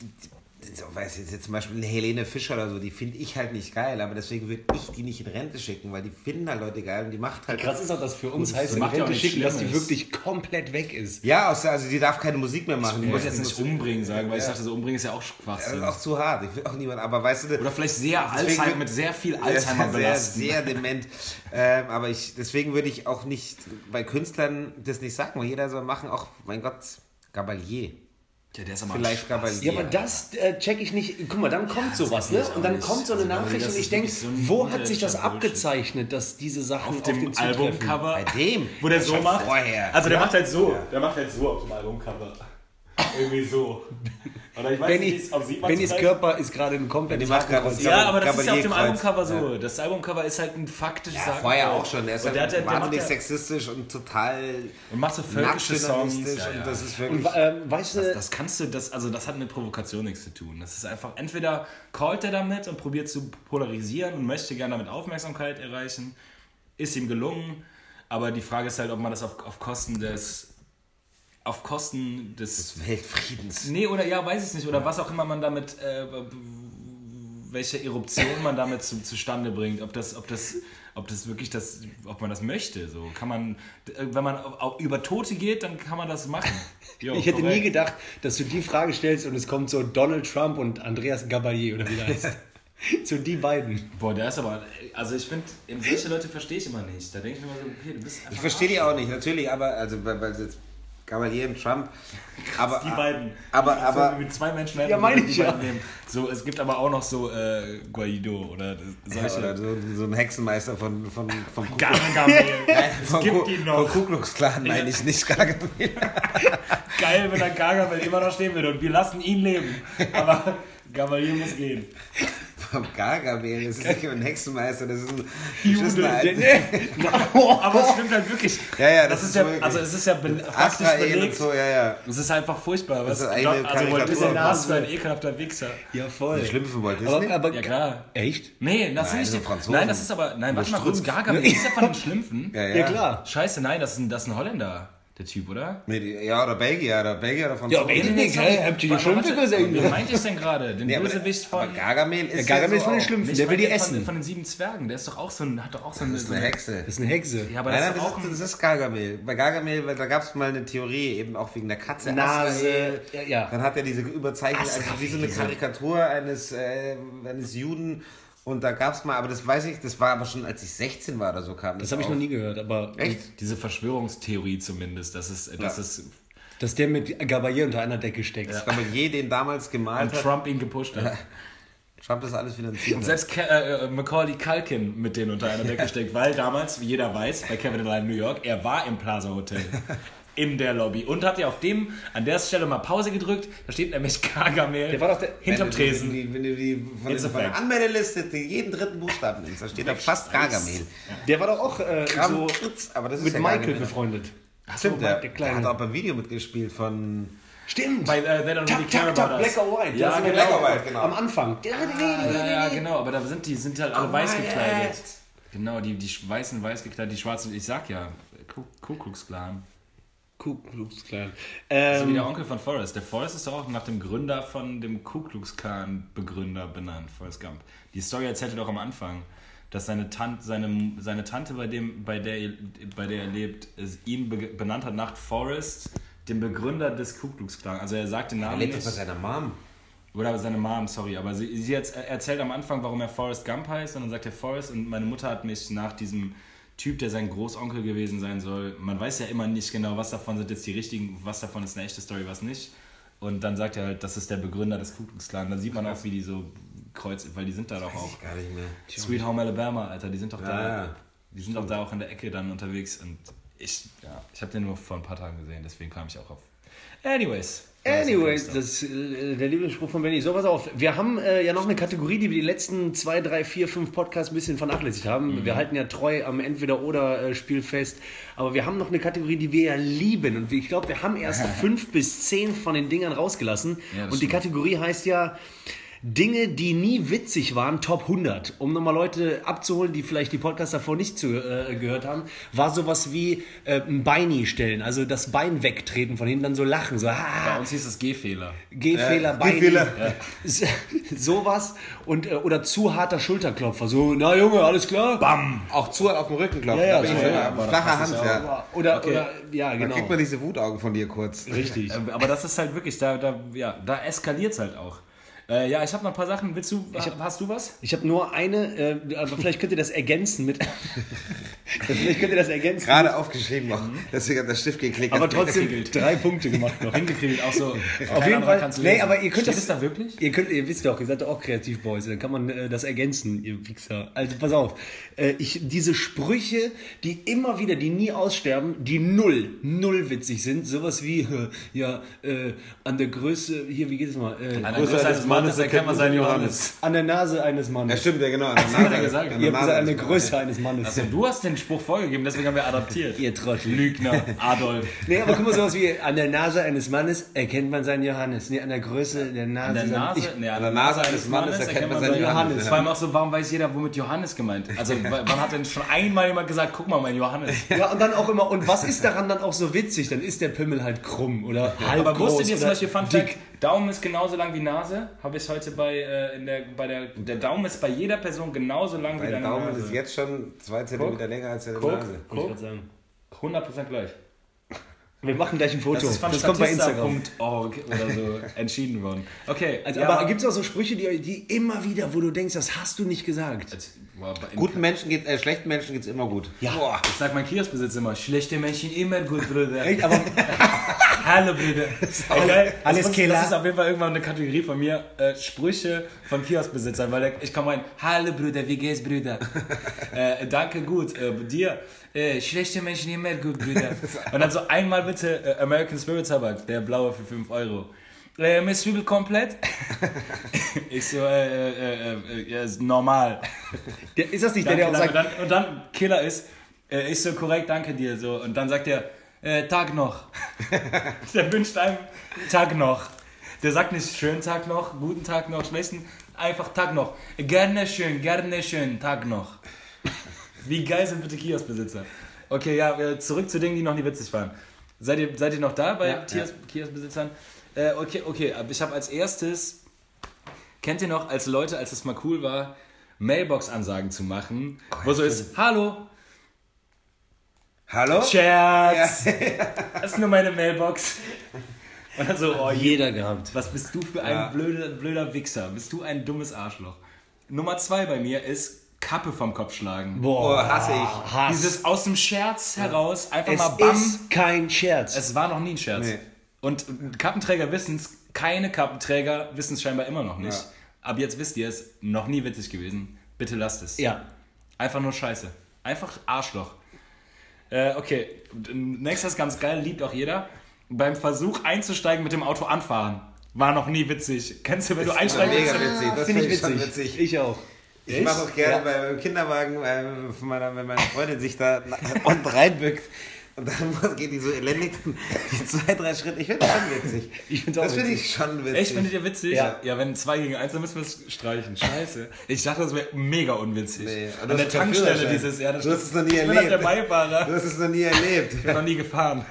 die so, weiß jetzt, jetzt zum Beispiel eine Helene Fischer oder so, die finde ich halt nicht geil, aber deswegen würde ich die nicht in Rente schicken, weil die finden halt Leute geil und die macht halt. Krass ist auch, dass für uns heißt, in ja Rente schicken, dass die wirklich komplett weg ist. Ja, außer, also die darf keine Musik mehr machen. Ich wollte muss- jetzt nicht umbringen sagen, weil ich dachte, so umbringen ist ja auch Das Schwachsinn. ist auch zu hart. Ich will auch niemand, aber weißt du, Oder vielleicht sehr Alzheimer, mit sehr viel [LAUGHS] Alzheimer sehr, belasten. sehr [LAUGHS] dement. Ähm, aber ich, deswegen würde ich auch nicht bei Künstlern das nicht sagen, weil jeder soll machen, auch, mein Gott, Gabalier. Ja, der ist aber Vielleicht Gabalier. Ja, aber das äh, check ich nicht. Guck mal, dann kommt sowas, ne? Und dann nicht. kommt so eine Also, Nachricht und ich denke, so wo hat sich das abgezeichnet, dass diese Sachen auf auf, dem? Albumcover. Bei dem? Wo der so macht. Vorher. Also der macht halt so. Der macht halt so auf dem Albumcover. Irgendwie so. [LAUGHS] Oder ich weiß Benny, nicht, ob sieht man Bennys Körper ist gerade ein komplettes Die macht gerade was- Ja, aber das ist ja auf dem. Albumcover so. Das Albumcover ist halt ein faktisches Ja, vorher auch schon. Er ist Und der, halt hat, der, der, wahnsinnig ja, sexistisch und total Und macht so völkische Songs. nationalistisch Ja, und ja. das ist wirklich... Und ähm, weißt du, Das kannst du, das, also das hat mit Provokation nichts zu tun. Das ist einfach, entweder callt er damit und probiert zu polarisieren und möchte gerne damit Aufmerksamkeit erreichen. Ist ihm gelungen, aber die Frage ist halt, ob man das auf, auf Kosten des, auf Kosten des, Weltfriedens. nee oder ja, weiß ich nicht, oder was auch immer man damit, äh, welche Eruption man damit zu, zustande bringt, ob das, ob das, ob das wirklich das, ob man das möchte, so kann man, äh, wenn man über Tote geht, dann kann man das machen. [LAUGHS] Jo, ich hätte nie korrekt. gedacht, dass du die Frage stellst und es kommt so Donald Trump und Andreas Gabalier oder wie der heißt. [LAUGHS] so die beiden. Boah, der ist aber. Also ich finde, solche Leute verstehe ich immer nicht. Da denke ich mir immer so, okay, du bist einfach. Ich verstehe die auch nicht, natürlich, aber also weil, weil jetzt Gabalier und Trump, [LAUGHS] aber die beiden. aber So, aber mit zwei Menschen hätten Ja, meine die ich ja. nehmen. So, es gibt aber auch noch so äh, Guaido oder ja, solche. oder so, so ein Hexenmeister von von vom Ku- Gargamel. [LAUGHS] vom, gibt Ku- ihn noch. vom Ku Klux Klan meine ich nicht Gargamel. [LAUGHS] Geil, wenn der Gargamel immer noch stehen würde und wir lassen ihn leben. Aber Gabalier muss gehen. Vom Gargamel, das ist nicht ein Hexenmeister, das ist ein beschissener [LAUGHS] [LAUGHS] aber es stimmt halt wirklich. Ja, ja, das, das ist ist ja, wirklich- also es ist ja be faktisch belegt. so, ja, ja. Es ist einfach furchtbar. Was, ist eine also. Walt Disney, Ja, was für ein ekelhafter Wichser. Ja, voll. Die Schlimme von Walt Disney? Aber, aber Ja klar. Echt? Nee, das Nein, sind nicht das Franzosen. Nein, das ist aber. Nein, warte mal kurz. Gargamel ist ja von den [LAUGHS] Schlümpfen. Ja, Ja, klar. Scheiße, nein, das ist ein, das ist ein Holländer, der Typ, oder? Ja, oder Belgier, oder Belgier oder Ja, Franzosen. Belgier. Nee, Nicht, hä? Habt ihr die Schlümpfe gesehen? Wen meinte ich denn gerade? Den Nee, Bösewicht aber von. Gargamel ist Der Gargamel ja ist so von den Schlümpfen, der will die essen. von den sieben Zwergen, der ist doch auch so ein, hat doch auch so ein. Das ist eine Hexe. Das ist eine Hexe. Ja, aber Nein, das nein, ist das auch das ist Gargamel. Bei Gargamel, weil da gab es mal eine Theorie, eben auch wegen der Katze. Nase. Ja, ja. Dann hat er diese Überzeichnung, also wie so eine Karikatur eines, äh, eines Juden. Und da gab es mal, aber das weiß ich, das war aber schon, als ich 16 war oder so kam. Das habe ich noch nie gehört, aber Echt? Diese Verschwörungstheorie zumindest, dass es, dass Ja. es dass der mit Gabalier unter einer Decke steckt. Das Gabalier, den damals gemalt und hat. Trump ihn gepusht hat. Trump das alles finanziert. Und selbst Ke äh, Macaulay Culkin mit denen unter einer Decke [LAUGHS] steckt, weil damals, wie jeder weiß, bei Kevin Allein New York, er war im Plaza Hotel. [LAUGHS] In der Lobby. Und hat ja auf dem, an der Stelle mal Pause gedrückt. Da steht nämlich [LAUGHS] Gargamel Der war doch der- hinterm Wenn du die- Tresen. die- Wenn du die von, It's den, von der. Anmeldeliste die jeden dritten Buchstaben nimmst, da steht da fast Gargamel. Der war doch auch äh, so aber das ist mit ja Michael Gargamel. befreundet. Stimmt, der, der der hat auch beim Video mitgespielt von. Stimmt. Bei äh, They Don't Really Care About. Black or White. Ja, genau. Black or White, genau. Am Anfang. Ja, ja, genau, aber da sind die sind halt alle weiß Quiet. gekleidet. Genau, die, die weißen weiß gekleidet, die schwarzen, ich sag ja, Ku Ku Klux Klan. Ku Klux Klan. So wie Ähm, der Onkel von Forrest. Der Forrest ist doch auch nach dem Gründer von dem Ku Klux Klan Begründer benannt, Forrest Gump. Die Story erzählt er doch am Anfang, dass seine Tante, seine, seine Tante bei, dem, bei, der, er- bei der er lebt, es ihn be benannt hat nach Forrest, dem Begründer des Ku Klux Klan. Also er sagt den Er Namen lebt nicht. doch bei seiner Mom. Oder seine Mom, sorry. Aber sie, sie jetzt erzählt am Anfang, warum er Forrest Gump heißt. Und dann sagt er Forrest. Und meine Mutter hat mich nach diesem Typ, der sein Großonkel gewesen sein soll, man weiß ja immer nicht genau, was davon sind jetzt die richtigen, was davon ist eine echte Story, was nicht. Und dann sagt er halt, das ist der Begründer des Ku Klux Klan. Dann sieht man auch, wie die so kreuz, weil die sind da doch Weiß auch. ich gar nicht mehr. Sweet Home Alabama, Alter, die sind doch da. ja. Die sind auch da auch in der Ecke dann unterwegs. Und ich, ja, ich habe den nur vor ein paar Tagen gesehen, deswegen kam ich auch auf Anyways. Anyways, das äh, der Lieblingsspruch von Benny. So, pass auf. Wir haben äh, ja noch eine Kategorie, die wir die letzten zwei, drei, vier, fünf Podcasts ein bisschen vernachlässigt haben. Wir halten ja treu am Entweder-Oder-Spiel fest. Aber wir haben noch eine Kategorie, die wir ja lieben. Und ich glaube, wir haben erst [LAUGHS] fünf bis zehn von den Dingern rausgelassen. Ja, Und die stimmt. Kategorie heißt ja Dinge, die nie witzig waren, Top 100. Um nochmal Leute abzuholen, die vielleicht die Podcasts davor nicht zu, äh, gehört haben, war sowas wie äh, ein Beini stellen. Also das Bein wegtreten von hinten, dann so lachen. So, Bei ah, uns hieß es Gehfehler. Gehfehler, Äh, Beini. Gehfehler. Ja. [LAUGHS] Sowas. Und, äh, oder zu harter Schulterklopfer. So, na Junge, alles klar? Bam. Auch zu auf den Rücken klopfen. Ja, ja, so, ja, flache Hand, ja. Oder, Okay. oder, ja, Da genau. kriegt man diese Wutaugen von dir kurz. Richtig. Aber das ist halt wirklich, da, da, ja, da eskaliert es halt auch. Äh, ja, ich habe noch ein paar Sachen. Willst du, hast du was? Ich habe nur eine, äh, aber vielleicht könnt ihr das ergänzen mit. [LAUGHS] vielleicht könnt ihr das ergänzen. Gerade aufgeschrieben noch. Deswegen hat der Stift geklickt. aber trotzdem drei Punkte gemacht noch. Hingekriegt, auch so. Auf jeden Fall. Nee, aber ihr könnt Steht das. da wirklich? Ihr könnt, ihr wisst doch, ihr seid doch auch Kreativboys, dann kann man äh, das ergänzen, ihr Wichser. Also pass auf, äh, ich, diese Sprüche, die immer wieder, die nie aussterben, die null, null witzig sind, sowas wie, äh, [LAUGHS] ja, äh, an der Größe, hier, wie geht es mal? Äh, An der Größe eines Mannes erkennt man seinen Johannes. an der Nase eines Ja, Mannes. stimmt, ja genau. An der [LAUGHS] hat er Nase- gesagt? an ihr der habt Nase gesagt, an der Größe eines Mannes. Also du hast den Spruch vorgegeben, deswegen haben wir adaptiert. [LAUGHS] ihr Trottel. Lügner, [LAUGHS] Adolf. Nee, aber guck mal, sowas wie an der Nase eines Mannes erkennt man seinen Johannes. Nee, an der Größe der Nase. An der Nase, Ich, nee, an der Nase eines Mannes erkennt man seinen Johannes. Vor allem auch so, warum weiß jeder, womit Johannes gemeint ist? Also wann hat denn schon einmal jemand gesagt, guck mal, mein Johannes. Ja, und dann auch immer, und was ist daran dann auch so witzig? Dann ist der Pimmel halt krumm oder halb Aber wusstet ihr zum Beispiel, Fun. Fact, Daumen ist genauso lang wie Nase? Habe ich heute bei, äh, in der, bei der, der Daumen ist bei jeder Person genauso lang wie Mein deine Daumen Nase. ist jetzt schon zwei Zentimeter länger als deine Guck, Nase. Ich guck, grad sagen. 100% gleich. Wir machen gleich ein Foto. Das ist von kommt bei Instagram. Statista.org oder so [LAUGHS] entschieden worden. Okay, Also, ja, aber gibt es auch so Sprüche, die, die immer wieder, wo du denkst, das hast du nicht gesagt? Guten Menschen geht, äh, schlechten Menschen geht's immer gut. Ja. Boah. Ich sag mein Kioskbesitzer immer, schlechte Menschen immer gut, Bruder. Echt, aber [LAUGHS] Hallo, Brüder. Okay, [LAUGHS] Alles klar. das ist auf jeden Fall irgendwann eine Kategorie von mir. Äh, Sprüche von Kioskbesitzern, weil ich komme rein. Hallo, Brüder, wie geht's, Brüder? [LAUGHS] äh, danke, gut. Äh, dir? Äh, schlechte Menschen immer gut, Brüder. Und dann so einmal bitte äh, American Spirit Tabak, der blaue für 5 Euro. Äh, mit Zwiebel komplett? ich so, äh, äh, äh, äh, ja, ist normal. der, ist das nicht der, Danke, der auch sagt, Und, dann, und dann Killer ist, äh, ist so korrekt, danke dir. So. Und dann sagt er, äh, Tag noch. [LAUGHS] der wünscht einem Tag noch. Der sagt nicht schönen Tag noch, guten Tag noch, schlechten, einfach Tag noch. Gerne schön, gerne schön, Tag noch. Wie geil sind bitte Kioskbesitzer? Okay, ja, zurück zu Dingen, die noch nie witzig waren. Seid ihr, seid ihr noch da bei Ja, Kios Kioskbesitzern? Äh, okay, okay, aber ich habe als erstes, kennt ihr noch, als Leute, als es mal cool war, Mailbox-Ansagen zu machen, wo so ist, hallo, Hallo? Scherz, [LAUGHS] das ist nur meine Mailbox. Und dann so, oh, je, jeder gehabt. was bist du für ein Ja. blöder, blöder Wichser, bist du ein dummes Arschloch. Nummer zwei bei mir ist Kappe vom Kopf schlagen. Oh, hasse ich. Hass. Dieses aus dem Scherz heraus, einfach es mal bam. ist kein Scherz. Es war noch nie ein Scherz. Nee. Und Kappenträger wissen es, keine Kappenträger wissen es scheinbar immer noch nicht. Ja. Aber jetzt wisst ihr es, noch nie witzig gewesen. Bitte lasst es. ja. Einfach nur Scheiße. Einfach Arschloch. Äh, okay, nächstes ganz geil, liebt auch jeder. Beim Versuch einzusteigen mit dem Auto anfahren. War noch nie witzig. Kennst du, wenn du einsteigen mega witzig. Das Finde ich ich schon witzig. witzig. Ich auch. Ich mache auch gerne Ja. bei, beim Kinderwagen, äh, von meiner, wenn meine Freundin sich da [LAUGHS] unten reinbückt und dann [LAUGHS] geht die so elendig die zwei, drei Schritte. Ich finde das schon witzig. Ich find's auch Das finde ich schon witzig. Echt, findet ihr witzig? Ja. ja, wenn zwei gegen eins, dann müssen wir es streichen. Scheiße. Ich dachte, das wäre mega unwitzig. Nee, An das der Tankstelle dieses, ja, das Du hast es noch nie ich bin halt der erlebt. Beifahrer. Du hast es noch nie erlebt. Ich bin noch nie gefahren.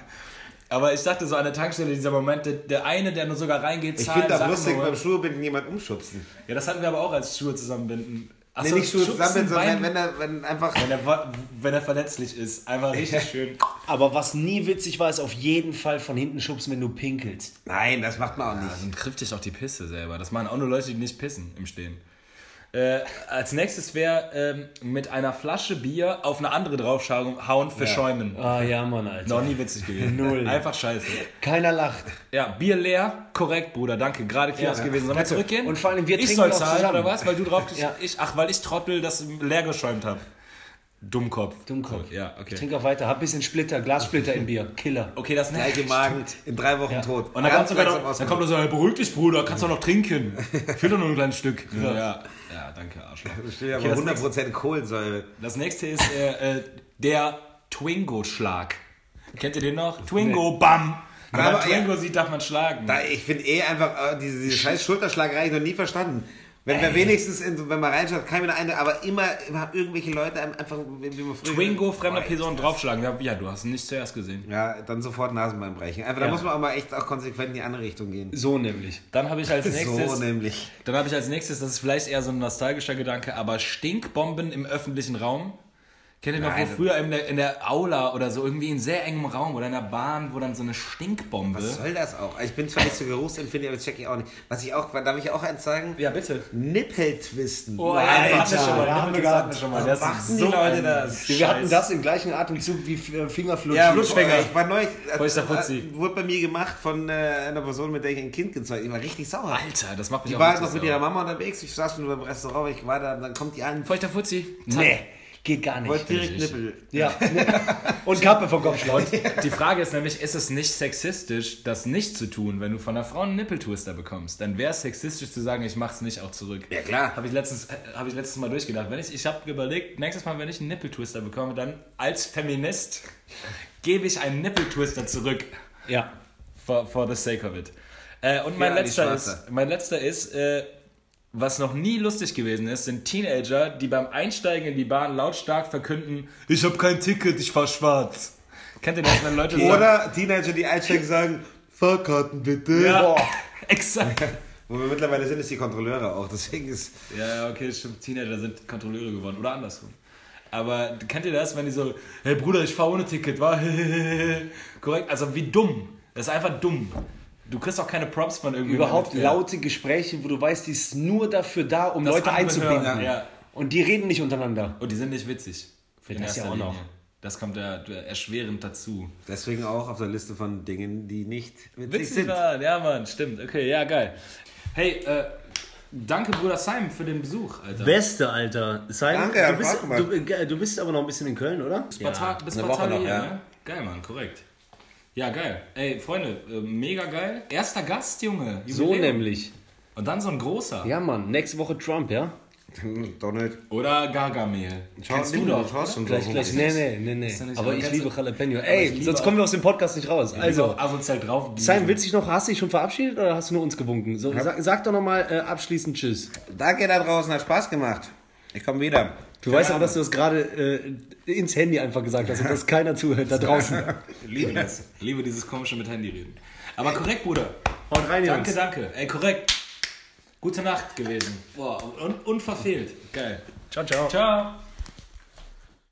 Aber ich dachte so an der Tankstelle, dieser Moment, der, der eine, der nur sogar reingeht, Ich zahlt, finde auch Sachen lustig, beim Schuhebinden jemand umschubsen. Ja, das hatten wir aber auch als Schuhe zusammenbinden. Ach Nee, so, nicht Schuhe schubsen zusammen, sondern wenn er wenn einfach. wenn er, wenn er verletzlich ist. Einfach richtig [LAUGHS] schön. Aber was nie witzig war, ist auf jeden Fall von hinten schubsen, wenn du pinkelst. Nein, das macht man auch nicht. Dann trifft dich auch die Pisse selber. Das machen auch nur Leute, die nicht pissen im Stehen. Äh, als nächstes wäre ähm, mit einer Flasche Bier auf eine andere draufhauen für Schäumen. Ah ja, Mann, Alter. Noch nie witzig gewesen. Null. Einfach scheiße. Keiner lacht. Ja, Bier leer, korrekt, Bruder, danke. Gerade Kiosk Ja. gewesen. Sollen wir zurückgehen? Und vor allem, wir ich trinken soll auch zahlen, zusammen. oder was? Weil du drauf Ja. ich, Ach, weil ich Trottel das leer geschäumt habe. Dummkopf. Dummkopf. Ja, okay. Trink auch weiter, hab ein bisschen Splitter, Glassplitter im Bier. Killer. Okay, das Gleiche nächste. Magen, in drei Wochen tot. Und dann, Ganz sogar noch, dann kommt er so, hey, beruhig dich, Bruder, kannst du noch trinken. Fehlt doch nur ein kleines Stück. Ja, [LAUGHS] ja. ja danke, Arschloch. Aber Okay, das 100% Kohlensäure. Das nächste ist äh, äh, der Twingo-Schlag. Kennt ihr den noch? Twingo, bam! Wenn man Aber, Twingo ja. sieht, darf man schlagen. Da, ich finde eh einfach, äh, diese, diese scheiß Schulterschlagerei ich noch nie verstanden. Wenn wir wenigstens, in, wenn man reinschaut, kann mir eine, aber immer, immer irgendwelche Leute einfach, wie man früher... Twingo, fremde Boah, Person draufschlagen. Ja, du hast ihn nicht zuerst gesehen. Ja, dann sofort Nasenbein brechen. Einfach, da Ja. muss man auch mal echt auch konsequent in die andere Richtung gehen. So nämlich. Dann habe ich als [LAUGHS] nächstes. So nämlich. Dann habe ich als nächstes, das ist vielleicht eher so ein nostalgischer Gedanke, aber Stinkbomben im öffentlichen Raum. Kennt ihr noch, wo Nein. früher in der, in der Aula oder so irgendwie in sehr engem Raum oder in der Bahn, wo dann so eine Stinkbombe. Was soll das auch? Ich bin zwar nicht so geruchsempfindlich, aber das check ich auch nicht. Was ich auch, darf ich auch eins sagen? Ja, bitte. Nippeltwisten. Oh, ja, hatten wir schon mal. ja, haben wir Das hatten wir schon mal. Das machen so die Leute das? Wir hatten das im gleichen Atemzug wie äh, Fingerflutsch. Ja, Flutschfinger. Ich war neulich, Feuchter äh, Fuzzi. wurde bei mir gemacht von äh, einer Person, mit der ich ein Kind gezeugt habe. Ich war richtig sauer. Alter, das macht mich Die auch war richtig noch mit ihrer Mama unterwegs. Ich saß schon beim Restaurant, ich war da, dann kommt die an. Feuchter Fuzzi. Nee, geht gar nicht. Wollte direkt. Nippel. [LAUGHS] Ja. Und Kappe vom Kopfschlag. Die Frage ist nämlich, ist es nicht sexistisch, das nicht zu tun, wenn du von einer Frau einen Nippeltwister bekommst? Dann wäre es sexistisch zu sagen, ich mach's nicht auch zurück. Ja, klar. Habe ich, letztens, hab ich letztes Mal durchgedacht. Wenn ich ich habe überlegt, nächstes Mal, wenn ich einen Nippeltwister bekomme, dann als Feminist gebe ich einen Nippeltwister zurück. Ja. For, for the sake of it. Äh, und mein letzter, ist, mein letzter ist, äh, was noch nie lustig gewesen ist, sind Teenager, die beim Einsteigen in die Bahn lautstark verkünden, ich habe kein Ticket, ich fahr schwarz. Kennt ihr das, wenn Leute sagen? Oder Teenager, die einsteigen, sagen, Fahrkarten bitte. Ja, Boah. [LAUGHS] exakt. [LAUGHS] Wo wir mittlerweile sind, ist die Kontrolleure auch. Deswegen ist. Ja, okay, stimmt. Teenager sind Kontrolleure geworden. Oder andersrum. Aber kennt ihr das, wenn die so, hey Bruder, ich fahr ohne Ticket, war? [LAUGHS] Korrekt. Also wie dumm. Das ist einfach dumm. Du kriegst auch keine Props von irgendwie. Überhaupt laute Gespräche, wo du weißt, die ist nur dafür da, um Leute einzubinden. Ja. ja. Und die reden nicht untereinander. Und die sind nicht witzig. In Das ja auch noch. Das kommt ja erschwerend dazu. Deswegen auch auf der Liste von Dingen, die nicht witzig, Witzig sind. waren, ja Mann, stimmt. Okay, ja geil. Hey, äh, danke Bruder Simon für den Besuch, Alter. Beste, Alter. Simon, Danke, hat du, bist, du, äh, du bist aber noch ein bisschen in Köln, oder? Bata bis eine Woche Bataille, noch, ja. ne? Geil, Mann, korrekt. Ja, geil. Ey, Freunde, äh, mega geil. Erster Gast, Junge. So Jubiläum. nämlich. Und dann so ein großer. Ja, Mann. Nächste Woche Trump, ja? [LAUGHS] Donald. Oder Gargamel. Kennst du doch. schaust schon Gleich, so gleich. Nee, nee, nee, nee. Aber aber ich liebe Jalapeno. Ey, liebe sonst kommen wir aus dem Podcast nicht raus. Also, Also, asozial drauf. Simon, willst du dich noch, hast du dich schon verabschiedet oder hast du nur uns gewunken? So, sag, sag doch nochmal äh, abschließend Tschüss. Danke da draußen, hat Spaß gemacht. Ich komme wieder. Du weißt aber, dass du das gerade äh, ins Handy einfach gesagt hast und dass keiner zuhört da draußen. [LAUGHS] Liebe das. Liebe dieses komische mit Handy reden. Aber korrekt, Bruder. Haut rein, Danke, Jungs. danke. Ey, korrekt. Gute Nacht gewesen. Boah, und unverfehlt. Geil. Ciao, ciao. Ciao.